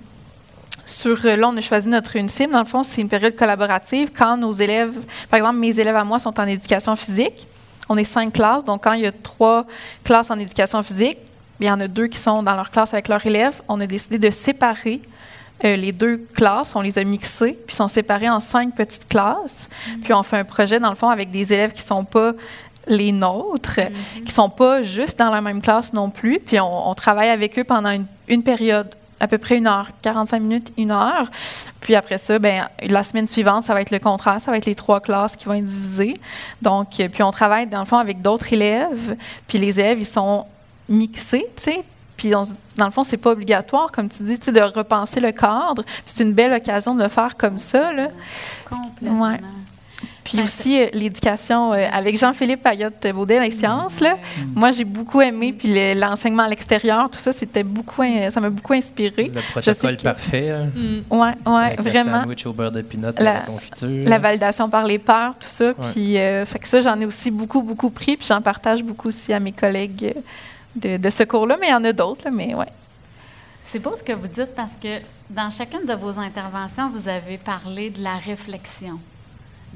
Sur, euh, là, on a choisi notre une cible. Dans le fond, c'est une période collaborative. Quand nos élèves, par exemple, mes élèves à moi sont en éducation physique, on est cinq classes. Donc, quand il y a trois classes en éducation physique, il y en a deux qui sont dans leur classe avec leurs élèves. On a décidé de séparer euh, les deux classes, on les a mixées, puis sont séparés en cinq petites classes. Puis on fait un projet, dans le fond, avec des élèves qui sont pas les nôtres, qui sont pas juste dans la même classe non plus. Puis on, on travaille avec eux pendant une, une période, à peu près une heure, 45 minutes, une heure. Puis après ça, ben la semaine suivante, ça va être le contraire, ça va être les trois classes qui vont être divisées. Donc, euh, puis on travaille, dans le fond, avec d'autres élèves. Puis les élèves, ils sont mixés, tu sais, puis dans le fond, c'est pas obligatoire, comme tu dis, tu sais, de repenser le cadre. Puis c'est une belle occasion de le faire comme ça. Là. Complètement. Ouais. Puis aussi euh, l'éducation euh, avec Jean-Philippe Payotte Baudet avec Sciences. Là. Moi, j'ai beaucoup aimé. Puis le- l'enseignement à l'extérieur, tout ça, c'était beaucoup, in- ça m'a beaucoup inspiré. Le protocole que- parfait. là, Ouais, ouais, avec le vraiment. sandwich au beurre de pinot, La- la confiture. La validation par les pairs, tout ça. Ouais. Puis euh, fait que ça, j'en ai aussi beaucoup, beaucoup pris. Puis j'en partage beaucoup aussi à mes collègues euh, de, ce cours-là. Mais il y en a d'autres, mais ouais. C'est beau ce que vous dites parce que dans chacune de vos interventions, vous avez parlé de la réflexion,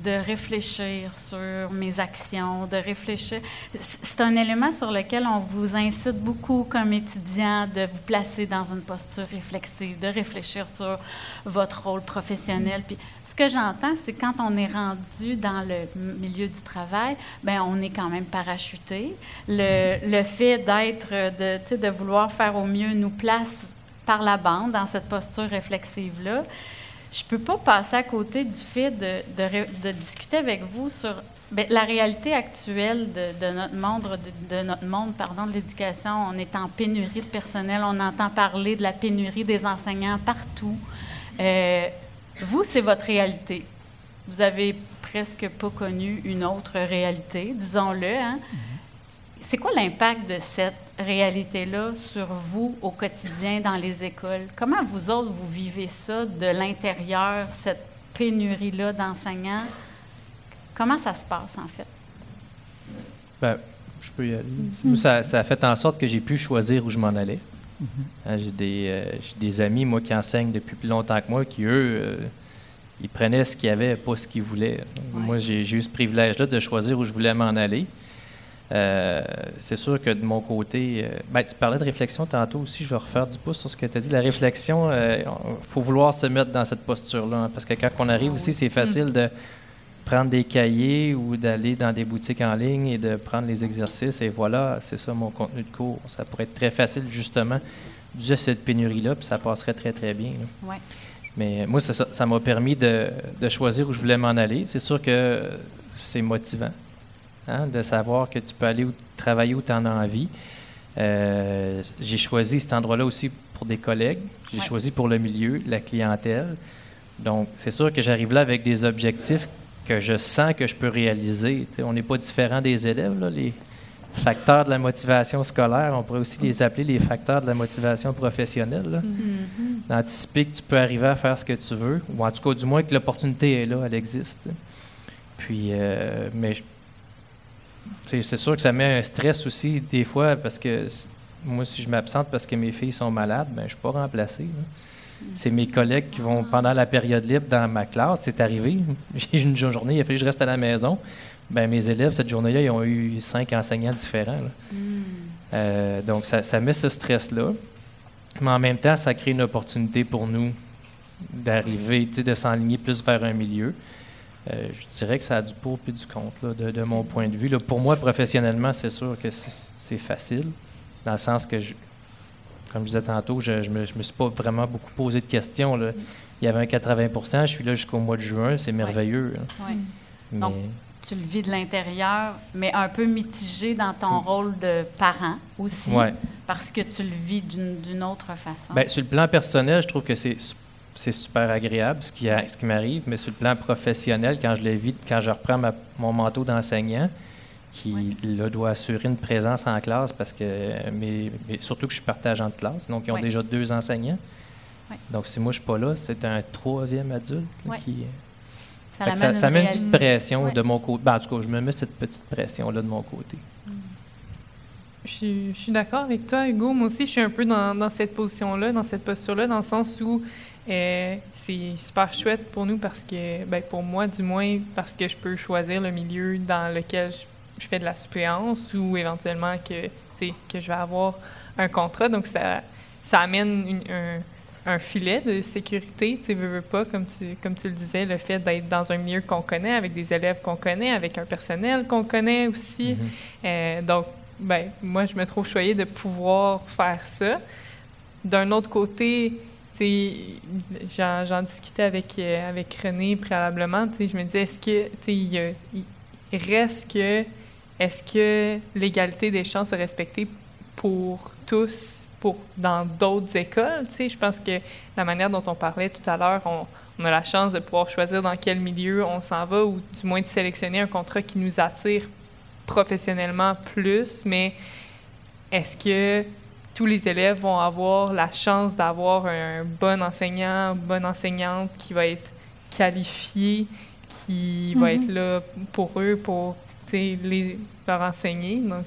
de réfléchir sur mes actions, de réfléchir. C'est un élément sur lequel on vous incite beaucoup comme étudiant de vous placer dans une posture réflexive, de réfléchir sur votre rôle professionnel. Puis ce que j'entends, c'est quand on est rendu dans le milieu du travail, ben on est quand même parachuté. Le, fait d'être, de vouloir faire au mieux nous place par la bande dans cette posture réflexive-là. Je peux pas passer à côté du fait de, de, discuter avec vous sur ben, la réalité actuelle de, notre monde, de, notre monde, pardon, de l'éducation. On est en pénurie de personnel. On entend parler de la pénurie des enseignants partout. Euh, vous, c'est votre réalité. Vous avez presque pas connu une autre réalité, disons-le. Hein? C'est quoi l'impact de cette réalité-là sur vous au quotidien dans les écoles? Comment vous autres, vous vivez ça de l'intérieur, cette pénurie-là d'enseignants? Comment ça se passe, en fait? Ben, je peux y aller. Moi, Ça, ça a fait en sorte que j'ai pu choisir où je m'en allais. Hein, j'ai, des, euh, j'ai des amis, moi, qui enseignent depuis plus longtemps que moi, qui, eux, euh, ils prenaient ce qu'ils avaient, pas ce qu'ils voulaient. Moi, j'ai, j'ai eu ce privilège-là de choisir où je voulais m'en aller. Euh, c'est sûr que de mon côté, euh, ben, tu parlais de réflexion tantôt aussi, je vais refaire du pouce sur ce que tu as dit. La réflexion, il faut vouloir se mettre dans cette posture-là, hein, parce que quand on arrive aussi, c'est facile de prendre des cahiers ou d'aller dans des boutiques en ligne et de prendre les exercices, et voilà, c'est ça mon contenu de cours. Ça pourrait être très facile, justement, de cette pénurie-là, puis ça passerait très, très bien. Ouais. Mais moi, ça, ça m'a permis de, de, choisir où je voulais m'en aller. C'est sûr que c'est motivant hein, de savoir que tu peux aller travailler où tu en as envie. Euh, j'ai choisi cet endroit-là aussi pour des collègues. J'ai choisi pour le milieu, la clientèle. Donc, c'est sûr que j'arrive là avec des objectifs que je sens que je peux réaliser. on n'est pas différent des élèves. Là. Les facteurs de la motivation scolaire, on pourrait aussi les appeler les facteurs de la motivation professionnelle. Mm-hmm. D'anticiper que tu peux arriver à faire ce que tu veux, ou en tout cas, du moins que l'opportunité est là, elle existe. Puis, euh, mais c'est sûr que ça met un stress aussi des fois parce que moi, si je m'absente parce que mes filles sont malades, ben, je ne suis pas remplacé. C'est mes collègues qui vont, pendant la période libre dans ma classe, c'est arrivé. [laughs] J'ai une journée, il a fallu que je reste à la maison. Ben, mes élèves, cette journée-là, ils ont eu cinq enseignants différents. Hmm. Euh, donc, ça, ça, met ce stress-là. Mais en même temps, ça crée une opportunité pour nous d'arriver, de s'enligner plus vers un milieu. Euh, je dirais que ça a du pour et du contre, de, mon point de vue. Là, pour moi, professionnellement, c'est sûr que c'est facile, dans le sens que, je, comme je disais tantôt, je ne me, me, suis pas vraiment beaucoup posé de questions. Là. Il y avait un 80 je suis là jusqu'au mois de juin, c'est merveilleux. Donc, tu le vis de l'intérieur, mais un peu mitigé dans ton rôle de parent aussi, parce que tu le vis d'une autre façon. Bien, sur le plan personnel, je trouve que c'est c'est super agréable ce qui, ce qui m'arrive, mais sur le plan professionnel, quand je le vis, quand je reprends mon manteau d'enseignant, qui là, doit assurer une présence en classe parce que, mais, surtout que je suis partageant de classe, donc ils ont déjà deux enseignants. Donc si moi je suis pas là, c'est un troisième adulte qui. Ça, ça, met une petite pression de mon côté. Ben, en tout cas, je me mets cette petite pression-là de mon côté. Mm. Je, suis d'accord avec toi, Hugo. Moi aussi, je suis un peu dans, dans cette position-là, dans cette posture-là, dans le sens où euh, c'est super chouette pour nous parce que, ben, pour moi du moins, parce que je peux choisir le milieu dans lequel je, fais de la suppléance ou éventuellement que, que je vais avoir un contrat. Donc, ça, ça amène un, filet de sécurité, tu veux, veux pas, comme tu, comme tu le disais, le fait d'être dans un milieu qu'on connaît, avec des élèves qu'on connaît, avec un personnel qu'on connaît aussi. Mm-hmm. Euh, donc, ben, moi, je me trouve choyée de pouvoir faire ça. D'un autre côté, j'en discutais avec, euh, avec René préalablement. Je me disais, est-ce que, reste que, est-ce que l'égalité des chances est respectée pour tous, pour dans d'autres écoles? Je pense que la manière dont on parlait tout à l'heure, on, on, a la chance de pouvoir choisir dans quel milieu on s'en va ou du moins de sélectionner un contrat qui nous attire professionnellement plus, mais est-ce que tous les élèves vont avoir la chance d'avoir un bon enseignant, une bonne enseignante qui va être qualifiée, qui va être mhm. là pour eux, pour les, leur enseigner. Donc,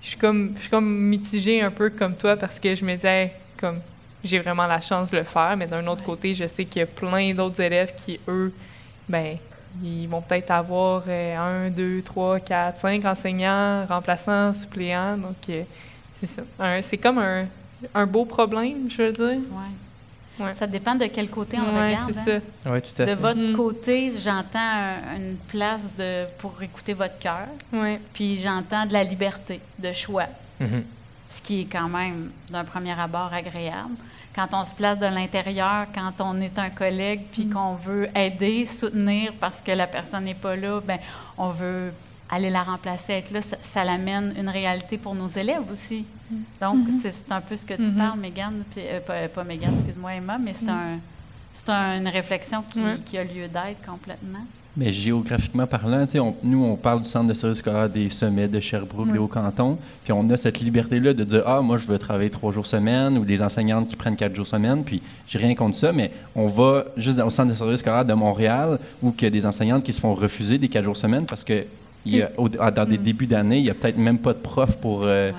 je suis comme, je suis comme mitigée un peu comme toi parce que je me disais, comme, j'ai vraiment la chance de le faire, mais d'un autre côté, je sais qu'il y a plein d'autres élèves qui, eux, ben ils vont peut-être avoir euh, un, deux, trois, quatre, cinq enseignants, remplaçants, suppléants. Donc, euh, c'est ça. C'est comme un, un, beau problème, je veux dire. Oui. Ouais. Ça dépend de quel côté on regarde. c'est hein. ça. Oui, tout à de fait. De votre mm. côté, j'entends une place de, pour écouter votre cœur. Oui. Puis j'entends de la liberté, de choix. Mm-hmm. Ce qui est quand même, d'un premier abord, agréable. Quand on se place de l'intérieur, quand on est un collègue, puis mm. qu'on veut aider, soutenir parce que la personne n'est pas là, ben on veut aller la remplacer, être là, ça, l'amène une réalité pour nos élèves aussi. Mm. Donc, mm-hmm. c'est un peu ce que tu mm-hmm. parles, Mégane, euh, pas, pas Mégane, excuse-moi, Emma, mais c'est mm. un, une réflexion qui, qui a lieu d'être complètement. Mais géographiquement parlant, on, nous, on parle du centre de service scolaire des sommets de Sherbrooke, des Hauts-Cantons, puis on a cette liberté-là de dire Ah, moi, je veux travailler trois jours semaine, ou des enseignantes qui prennent quatre jours semaine, puis j'ai rien contre ça, mais on va juste au centre de service scolaire de Montréal, où il y a des enseignantes qui se font refuser des quatre jours semaine parce que il y a, dans des mm. débuts d'année, il n'y a peut-être même pas de prof pour, euh,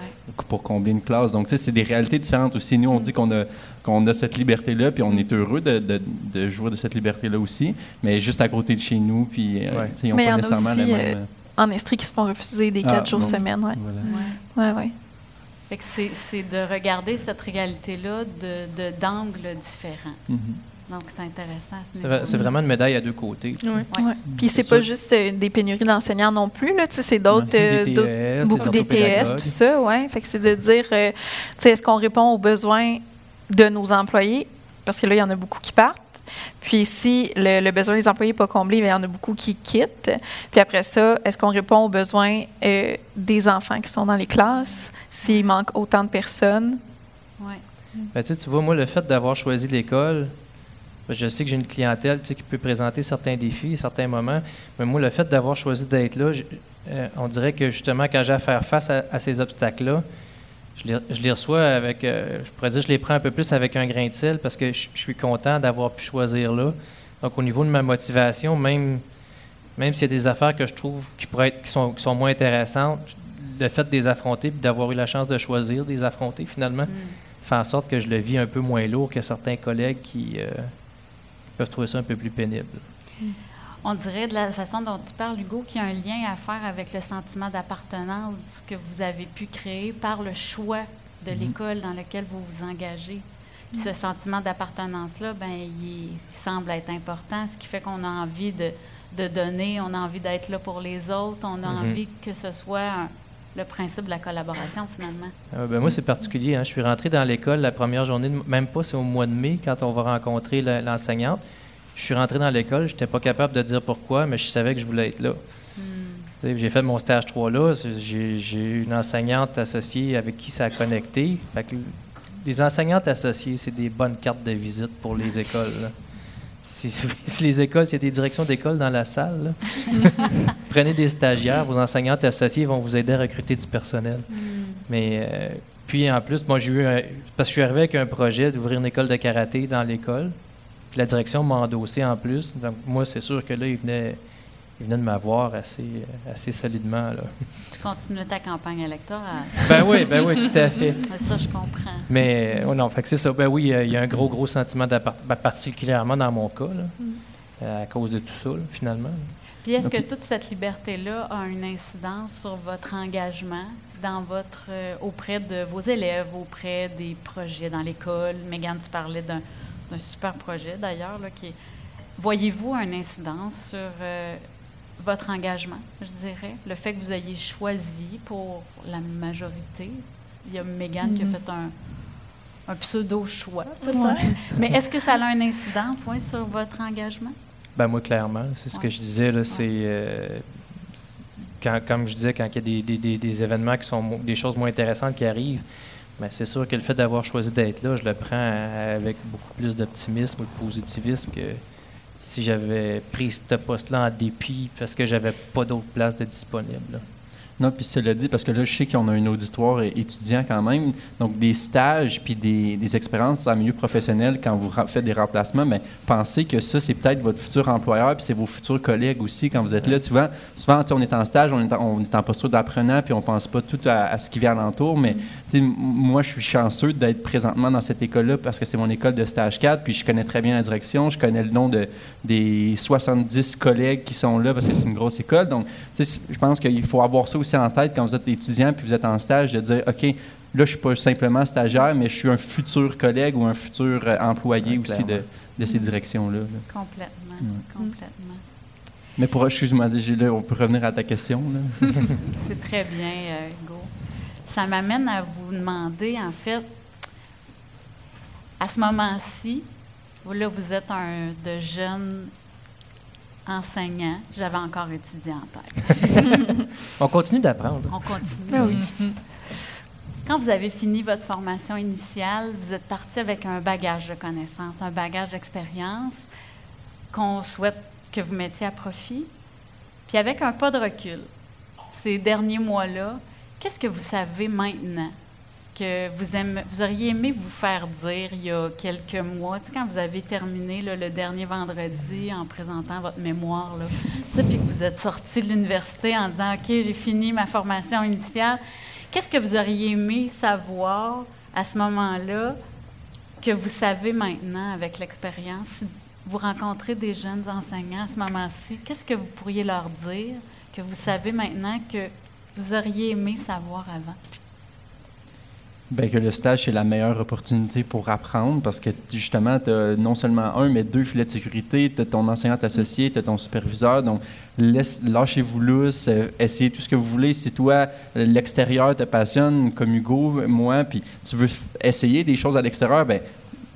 pour combler une classe. Donc, tu sais, c'est des réalités différentes aussi. Nous, on dit qu'on a, qu'on a cette liberté-là, puis on est heureux de, de, de jouer de cette liberté-là aussi, mais juste à côté de chez nous, puis euh, ils n'ont pas nécessairement la même... Euh, en Estrie qui se font refuser des Ah, quatre jours bon. semaine. Ouais. Voilà. Ouais, ouais. Fait que c'est, c'est de regarder cette réalité-là de, de, d'angles différents. Mhm. Donc, c'est intéressant. C'est vraiment une médaille à deux côtés. Ouais. Ouais. Ouais. Puis c'est pas sûr. juste euh, des pénuries d'enseignants non plus, là, tu sais, c'est d'autres, euh, beaucoup des des TS, orthopédagogues. tout ça, ouais. Fait que c'est de dire, euh, tu sais, est-ce qu'on répond aux besoins de nos employés? Parce que là, il y en a beaucoup qui partent. Puis si le, le besoin des employés n'est pas comblé, bien, il y en a beaucoup qui quittent. Puis après ça, est-ce qu'on répond aux besoins euh, des enfants qui sont dans les classes? S'il manque autant de personnes? Ouais. Ben, tu vois, moi, le fait d'avoir choisi l'école, je sais que j'ai une clientèle qui peut présenter certains défis, certains moments, mais moi, le fait d'avoir choisi d'être là, euh, on dirait que justement, quand j'ai à faire face à, à ces obstacles-là, je les, je les reçois avec, euh, je pourrais dire, je les prends un peu plus avec un grain de sel parce que je, je suis content d'avoir pu choisir là. Donc, au niveau de ma motivation, même, même s'il y a des affaires que je trouve qui, pourraient être, qui, sont, qui sont moins intéressantes, le fait de les affronter puis d'avoir eu la chance de choisir de les affronter finalement, Mm. fait en sorte que je le vis un peu moins lourd que certains collègues qui euh, peuvent trouver ça un peu plus pénible. On dirait de la façon dont tu parles, Hugo, qu'il y a un lien à faire avec le sentiment d'appartenance que vous avez pu créer par le choix de Mhm. l'école dans laquelle vous vous engagez. Puis ce sentiment d'appartenance-là, ben, il, il semble être important, ce qui fait qu'on a envie de, de donner, on a envie d'être là pour les autres, on a Mhm. envie que ce soit un- le principe de la collaboration, finalement? Euh, ben, moi, c'est particulier. hein. Je suis rentré dans l'école la première journée, de- même pas c'est au mois de mai, quand on va rencontrer l'enseignante. Je suis rentré dans l'école, je n'étais pas capable de dire pourquoi, mais je savais que je voulais être là. Hmm. J'ai fait mon stage 3 là. J'ai eu une enseignante associée avec qui ça a connecté. Fait que les enseignantes associées, c'est des bonnes cartes de visite pour les écoles. là. Si, si les écoles, s'il y a des directions d'école dans la salle, là, [laughs] prenez des stagiaires, vos enseignantes associées vont vous aider à recruter du personnel. Hmm. Mais euh, puis en plus, moi j'ai eu un- parce que je suis arrivé avec un projet d'ouvrir une école de karaté dans l'école. Puis la direction m'a endossé en plus. Donc moi, c'est sûr que là, ils venaient, ils venaient de m'avoir assez, assez solidement. Là. Tu continues ta campagne électorale. Ben oui, ben oui, tout à fait. [laughs] Ça, je comprends. Mais ouais, non, fait que c'est ça. Ben oui, euh, il y a un gros, gros sentiment d'appartenance, particulièrement dans mon cas, là, euh, à cause de tout ça, là, finalement. Puis est-ce que toute cette liberté-là a une incidence sur votre engagement dans votre euh, auprès de vos élèves, auprès des projets dans l'école? Mégane, tu parlais d'un super projet d'ailleurs. qui Voyez-vous une incidence sur euh, votre engagement, je dirais? Le fait que vous ayez choisi pour la majorité. Il y a Mégane qui a Mhm. fait un, un pseudo-choix, peut-être. Mais est-ce que ça a une incidence, oui, sur votre engagement? Ben moi, clairement, c'est ce que Ouais. je disais, là, c'est... euh, quand, comme je disais, quand il y a des, des- des- des événements qui sont des choses moins intéressantes qui arrivent, ben c'est sûr que le fait d'avoir choisi d'être là, je le prends avec beaucoup plus d'optimisme ou de positivisme que si j'avais pris ce poste-là en dépit parce que j'avais pas d'autre place de disponible. Non, puis cela dit, parce que là, je sais qu'on a un auditoire étudiant quand même, donc des stages puis des, des expériences en milieu professionnel quand vous faites des remplacements, mais pensez que ça, c'est peut-être votre futur employeur puis c'est vos futurs collègues aussi quand vous êtes là. Souvent, souvent on est en stage, on est en, on est en posture d'apprenant puis on pense pas tout à, à ce qui vient alentour, mais tu sais, m- moi, je suis chanceux d'être présentement dans cette école-là parce que c'est mon école de stage 4, puis je connais très bien la direction, je connais le nom de, des 70 collègues qui sont là parce que c'est une grosse école. Donc, je pense qu'il faut avoir ça aussi en tête quand vous êtes étudiant puis vous êtes en stage, de dire, OK, là, je suis pas simplement stagiaire, mais je suis un futur collègue ou un futur euh, employé Ouais, aussi de, de ces directions-là. là. Complètement. Ouais. Complètement. Mais pour, excuse-moi, on peut revenir à ta question. [laughs] C'est très bien, euh, Hugo. Ça m'amène à vous demander, en fait, à ce moment-ci, vous, là, vous êtes un de jeunes enseignants. J'avais encore étudiant en tête. [laughs] On continue d'apprendre. On continue. Ah oui. Quand vous avez fini votre formation initiale, vous êtes parti avec un bagage de connaissances, un bagage d'expérience qu'on souhaite que vous mettiez à profit. Puis avec un pas de recul, ces derniers mois-là, qu'est-ce que vous savez maintenant que vous, auriez aimé vous faire dire il y a quelques mois, quand vous avez terminé le dernier vendredi en présentant votre mémoire, puis que vous êtes sorti de l'université en disant OK, j'ai fini ma formation initiale. Qu'est-ce que vous auriez aimé savoir à ce moment-là que vous savez maintenant avec l'expérience? vous rencontrez des jeunes enseignants à ce moment-ci, qu'est-ce que vous pourriez leur dire que vous savez maintenant que vous auriez aimé savoir avant? Bien, que le stage, c'est la meilleure opportunité pour apprendre parce que justement, tu as non seulement un, mais deux filets de sécurité. Tu as ton enseignant associé, tu as ton superviseur. Donc, lâchez-vous lousse, euh, essayez tout ce que vous voulez. Si toi, l'extérieur te passionne, comme Hugo, moi, puis tu veux essayer des choses à l'extérieur, ben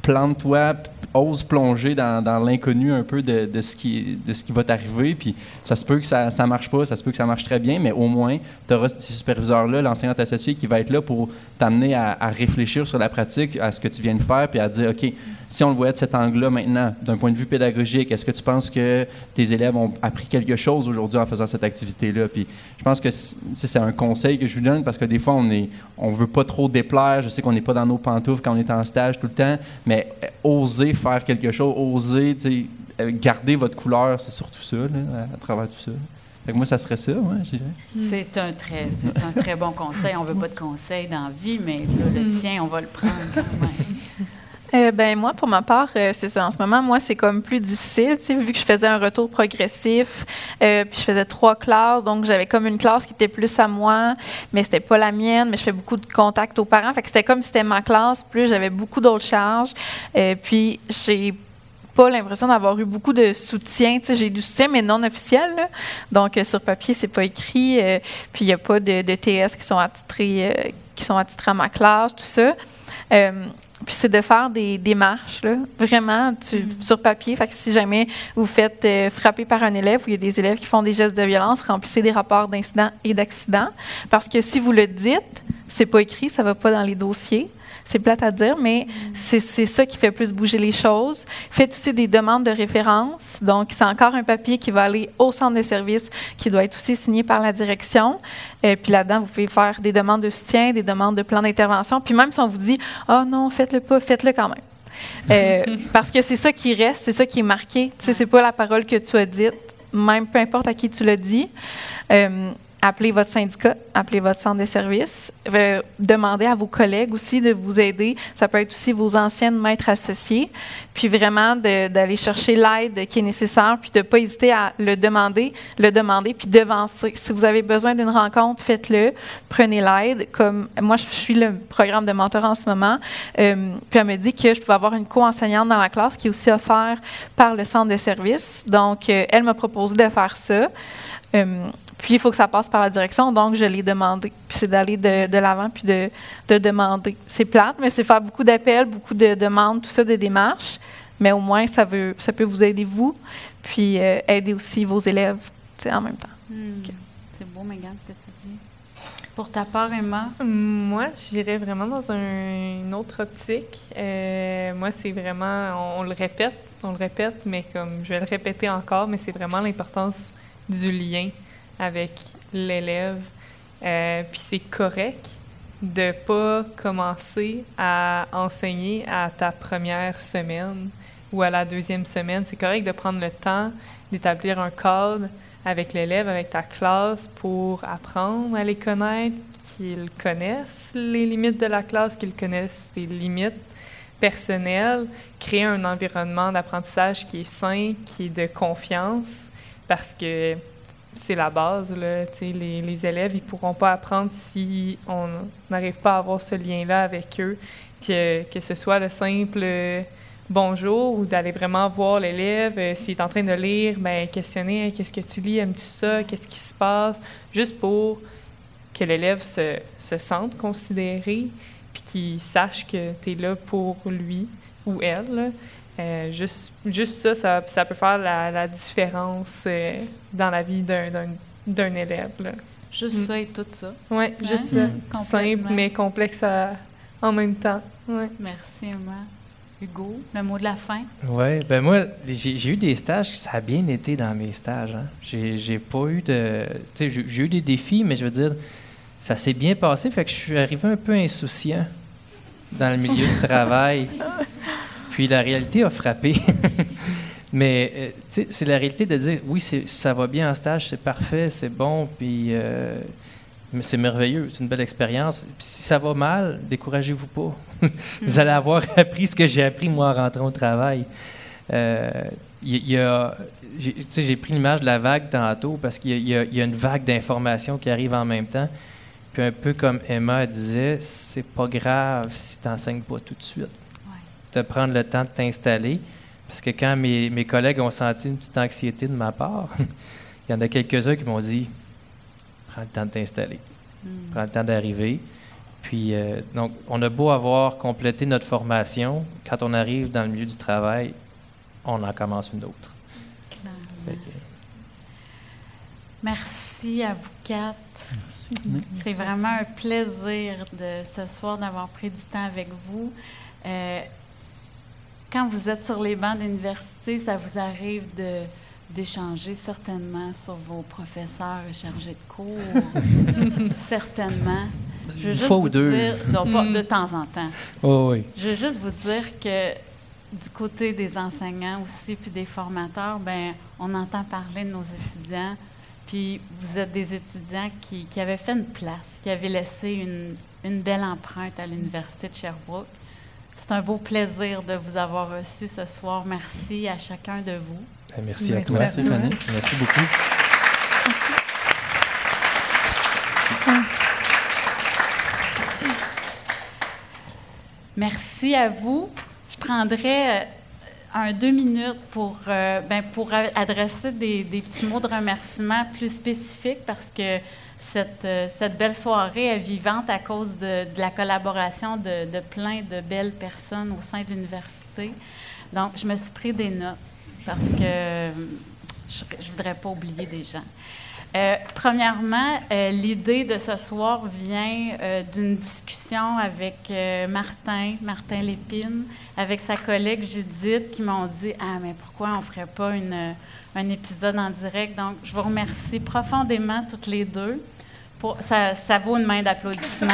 plante-toi, ose plonger dans, l'inconnu un peu de, ce qui, va t'arriver. Puis ça se peut que ça ne marche pas, ça se peut que ça marche très bien, mais au moins, tu auras ce superviseur-là, l'enseignant associé, qui va être là pour t'amener à, réfléchir sur la pratique, à ce que tu viens de faire, puis à dire, OK, si on le voyait de cet angle-là maintenant, d'un point de vue pédagogique, est-ce que tu penses que tes élèves ont appris quelque chose aujourd'hui en faisant cette activité-là? Puis je pense que c'est un conseil que je vous donne parce que des fois, on ne on veut pas trop déplaire. Je sais qu'on n'est pas dans nos pantoufles quand on est en stage tout le temps, mais euh, oser faire quelque chose, oser euh, garder votre couleur, c'est surtout ça, à, travers tout ça. Fait que moi, ça serait ça, moi, je dirais. C'est un, très, un très bon conseil. On ne veut pas de conseil dans la vie, mais le mm. tien, on va le prendre quand même. [laughs] Euh, ben moi, pour ma part, euh, c'est ça. En ce moment, moi, c'est comme plus difficile, tu sais, vu que je faisais un retour progressif, euh, puis je faisais trois classes, donc j'avais comme une classe qui était plus à moi, mais c'était pas la mienne. Mais je fais beaucoup de contacts aux parents, fait que c'était comme si c'était ma classe. Plus j'avais beaucoup d'autres charges, puis j'ai pas l'impression d'avoir eu beaucoup de soutien. Tu sais, j'ai du soutien, mais non officiel. Donc, sur papier, c'est pas écrit. puis, il n'y a pas de, de, TS qui sont attitrés, qui sont attitrés à ma classe, tout ça. Puis c'est de faire des démarches, là, vraiment, tu, mm-hmm. sur papier. Fait que si jamais vous faites euh, frapper par un élève ou il y a des élèves qui font des gestes de violence, remplissez des rapports d'incidents et d'accidents. Parce que si vous le dites, c'est pas écrit, ça va pas dans les dossiers. C'est plate à dire, mais c'est ça qui fait plus bouger les choses. Faites aussi des demandes de référence. Donc, c'est encore un papier qui va aller au centre de services, qui doit être aussi signé par la direction. Et euh, puis là-dedans, vous pouvez faire des demandes de soutien, des demandes de plan d'intervention. Puis même si on vous dit, oh non, faites-le pas, faites-le quand même. Euh, [laughs] parce que c'est ça qui reste, c'est ça qui est marqué. Tu sais, c'est pas la parole que tu as dite, même peu importe à qui tu l'as dit. Euh, appelez votre syndicat, appelez votre centre de services, euh, demandez à vos collègues aussi de vous aider. Ça peut être aussi vos anciennes maîtres associés, puis vraiment d'aller chercher l'aide qui est nécessaire, puis de ne pas hésiter à le demander, le demander, puis devancer. Si vous avez besoin d'une rencontre, faites-le, prenez l'aide. Comme moi, je suis le programme de mentor en ce moment, euh, puis elle me dit que je pouvais avoir une co-enseignante dans la classe qui est aussi offerte par le centre de services. Donc, euh, elle m'a proposé de faire ça. Euh, puis il faut que ça passe par la direction, donc je l'ai demandé. Puis c'est d'aller de, l'avant puis de, demander. C'est plate, mais c'est faire beaucoup d'appels, beaucoup de demandes, tout ça, de démarches. Mais au moins, ça, veut, ça peut vous aider, vous, puis euh, aider aussi vos élèves en même temps. Hmm. C'est beau, Megan, ce que tu dis. Pour ta part, Emma? Moi, j'irais vraiment dans une autre optique. Euh, moi, c'est vraiment, on, le répète, on le répète, mais comme je vais le répéter encore, mais c'est vraiment l'importance du lien avec l'élève. Euh, puis c'est correct de pas commencer à enseigner à ta première semaine ou à la deuxième semaine. C'est correct de prendre le temps d'établir un cadre avec l'élève, avec ta classe pour apprendre à les connaître, qu'ils connaissent les limites de la classe, qu'ils connaissent tes limites personnelles, créer un environnement d'apprentissage qui est sain, qui est de confiance, parce que c'est la base. Les, élèves, ils pourront pas apprendre si on n'arrive pas à avoir ce lien-là avec eux, que, que ce soit le simple euh, bonjour ou d'aller vraiment voir l'élève. Euh, s'il est en train de lire, ben, questionner qu'est-ce que tu lis, aimes-tu ça, qu'est-ce qui se passe, juste pour que l'élève se, se sente considéré, puis qu'il sache que tu es là pour lui ou elle. Euh, juste, juste ça, ça, ça, peut faire la, la différence euh, dans la vie d'un élève. Là. Juste mm. ça et tout ça. Oui, juste ça. Mm. Simple, mais complexe en même temps. Ouais. Merci, Emma. Hugo, le mot de la fin? Oui, ben moi, j'ai eu des stages, ça a bien été dans mes stages. Hein. J'ai pas eu de. Tu sais, j'ai eu des défis, mais je veux dire, ça s'est bien passé, fait que je suis arrivé un peu insouciant dans le milieu du [laughs] travail. Puis la réalité a frappé. [laughs] Mais euh, c'est la réalité de dire oui, ça va bien en stage, c'est parfait, c'est bon, puis euh, c'est merveilleux, c'est une belle expérience. si ça va mal, découragez-vous pas. [laughs] Vous allez avoir [laughs] appris ce que j'ai appris moi en rentrant au travail. Euh, j'ai pris l'image de la vague tantôt parce qu'il y, y, a une vague d'informations qui arrive en même temps. Puis un peu comme Emma disait, c'est pas grave si tu n'enseignes pas tout de suite. De prendre le temps de t'installer. Parce que quand mes, mes, collègues ont senti une petite anxiété de ma part, [laughs] il y en a quelques-uns qui m'ont dit Prends le temps de t'installer, hmm. prends le temps d'arriver. Puis, euh, donc, on a beau avoir complété notre formation, quand on arrive dans le milieu du travail, on en commence une autre. Merci à vous quatre. C'est vraiment un plaisir de ce soir d'avoir pris du temps avec vous. Euh, quand vous êtes sur les bancs d'université, ça vous arrive de d'échanger certainement sur vos professeurs et chargés de cours? [laughs] certainement. Je veux juste vous deux. Dire, pas de temps en temps. Oh, oui. Je veux juste vous dire que du côté des enseignants aussi, puis des formateurs, ben on entend parler de nos étudiants. Puis vous êtes des étudiants qui, qui avaient fait une place, qui avaient laissé une, une belle empreinte à l'Université de Sherbrooke. C'est un beau plaisir de vous avoir reçu ce soir. Merci à chacun de vous. Ben, merci, à toi. Merci, Fanny. Merci beaucoup. Merci à vous. Je prendrai euh, un deux minutes pour, euh, ben, pour adresser des, petits mots de remerciement plus spécifiques parce que cette, euh, cette belle soirée est vivante à cause de, de la collaboration de, de, plein de belles personnes au sein de l'université. Donc, je me suis pris des notes parce que je ne voudrais pas oublier des gens. Euh, premièrement, euh, l'idée de ce soir vient euh, d'une discussion avec Martin, Martin Lépine, avec sa collègue Judith, qui m'ont dit Ah, mais pourquoi on ne ferait pas une, un épisode en direct Donc, je vous remercie profondément toutes les deux. Pour, ça, ça vaut une main d'applaudissement.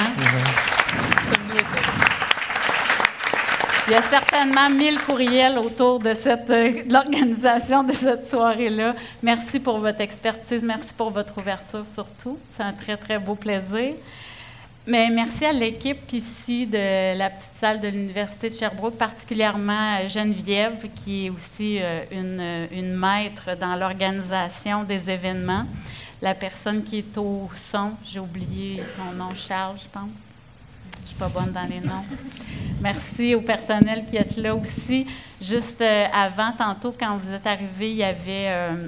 Il y a certainement mille courriels autour de, cette, euh, l'organisation de cette soirée-là. Merci pour votre expertise, merci pour votre ouverture surtout. C'est un très, très beau plaisir. Mais merci à l'équipe ici de la petite salle de l'Université de Sherbrooke, particulièrement Geneviève, qui est aussi euh, une, une maître dans l'organisation des événements. La personne qui est au son, j'ai oublié ton nom, Charles, je pense. Pas bonne dans les noms. Merci au personnel qui est là aussi. Juste euh, avant, tantôt, quand vous êtes arrivés, il y avait euh,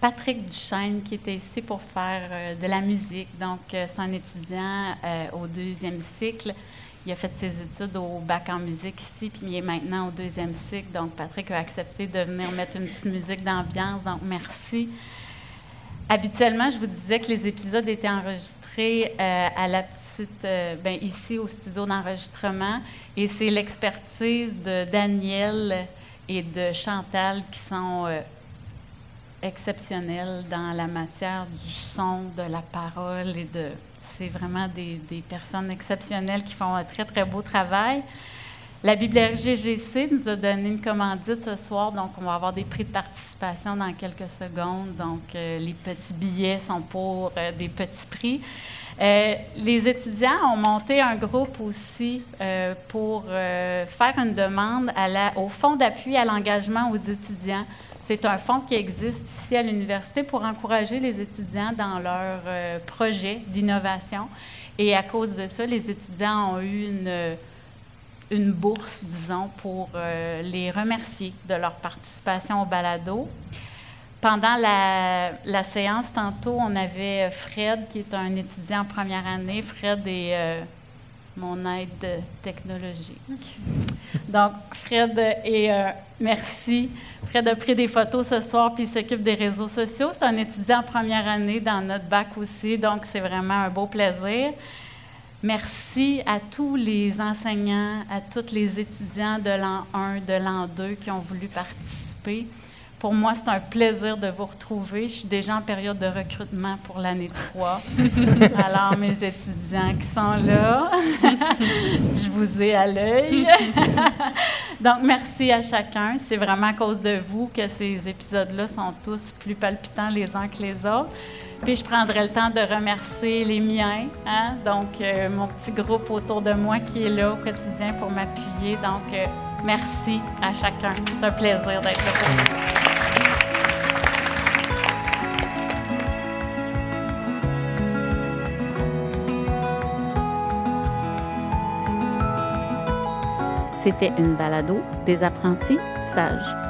Patrick Duchesne qui était ici pour faire euh, de la musique. Donc, c'est un étudiant au deuxième cycle. Il a fait ses études au bac en musique ici, puis il est maintenant au deuxième cycle. Donc, Patrick a accepté de venir mettre une petite musique d'ambiance. Donc, merci. Habituellement, je vous disais que les épisodes étaient enregistrés euh, à la petite, euh, ben, ici au studio d'enregistrement, et c'est l'expertise de Daniel et de Chantal qui sont euh, exceptionnelles dans la matière du son, de la parole et de. C'est vraiment des, des personnes exceptionnelles qui font un très très beau travail. La Bibliothèque GGC nous a donné une commandite ce soir, donc on va avoir des prix de participation dans quelques secondes. Donc, euh, les petits billets sont pour euh, des petits prix. Euh, les étudiants ont monté un groupe aussi pour faire une demande au Fonds d'appui à l'engagement aux étudiants. C'est un fonds qui existe ici à l'université pour encourager les étudiants dans leurs projets d'innovation. Et à cause de ça, les étudiants ont eu une une bourse, disons, pour euh, les remercier de leur participation au balado. Pendant la, séance, tantôt, on avait Fred, qui est un étudiant en première année. Fred est euh, mon aide technologique. Donc, Fred est euh, merci. Fred a pris des photos ce soir, puis s'occupe des réseaux sociaux. C'est un étudiant en première année dans notre bac aussi, donc c'est vraiment un beau plaisir. Merci à tous les enseignants, à tous les étudiants de l'an 1, de l'an 2 qui ont voulu participer. Pour moi, c'est un plaisir de vous retrouver. Je suis déjà en période de recrutement pour l'année 3. [laughs] Alors, mes étudiants qui sont là, [laughs] je vous ai à l'œil. [laughs] Donc, merci à chacun. C'est vraiment à cause de vous que ces épisodes-là sont tous plus palpitants les uns que les autres. Puis je prendrai le temps de remercier les miens, hein? donc euh, mon petit groupe autour de moi qui est là au quotidien pour m'appuyer. Donc, euh, Merci à chacun. C'est un plaisir d'être là. C'était une balado des apprentis sages.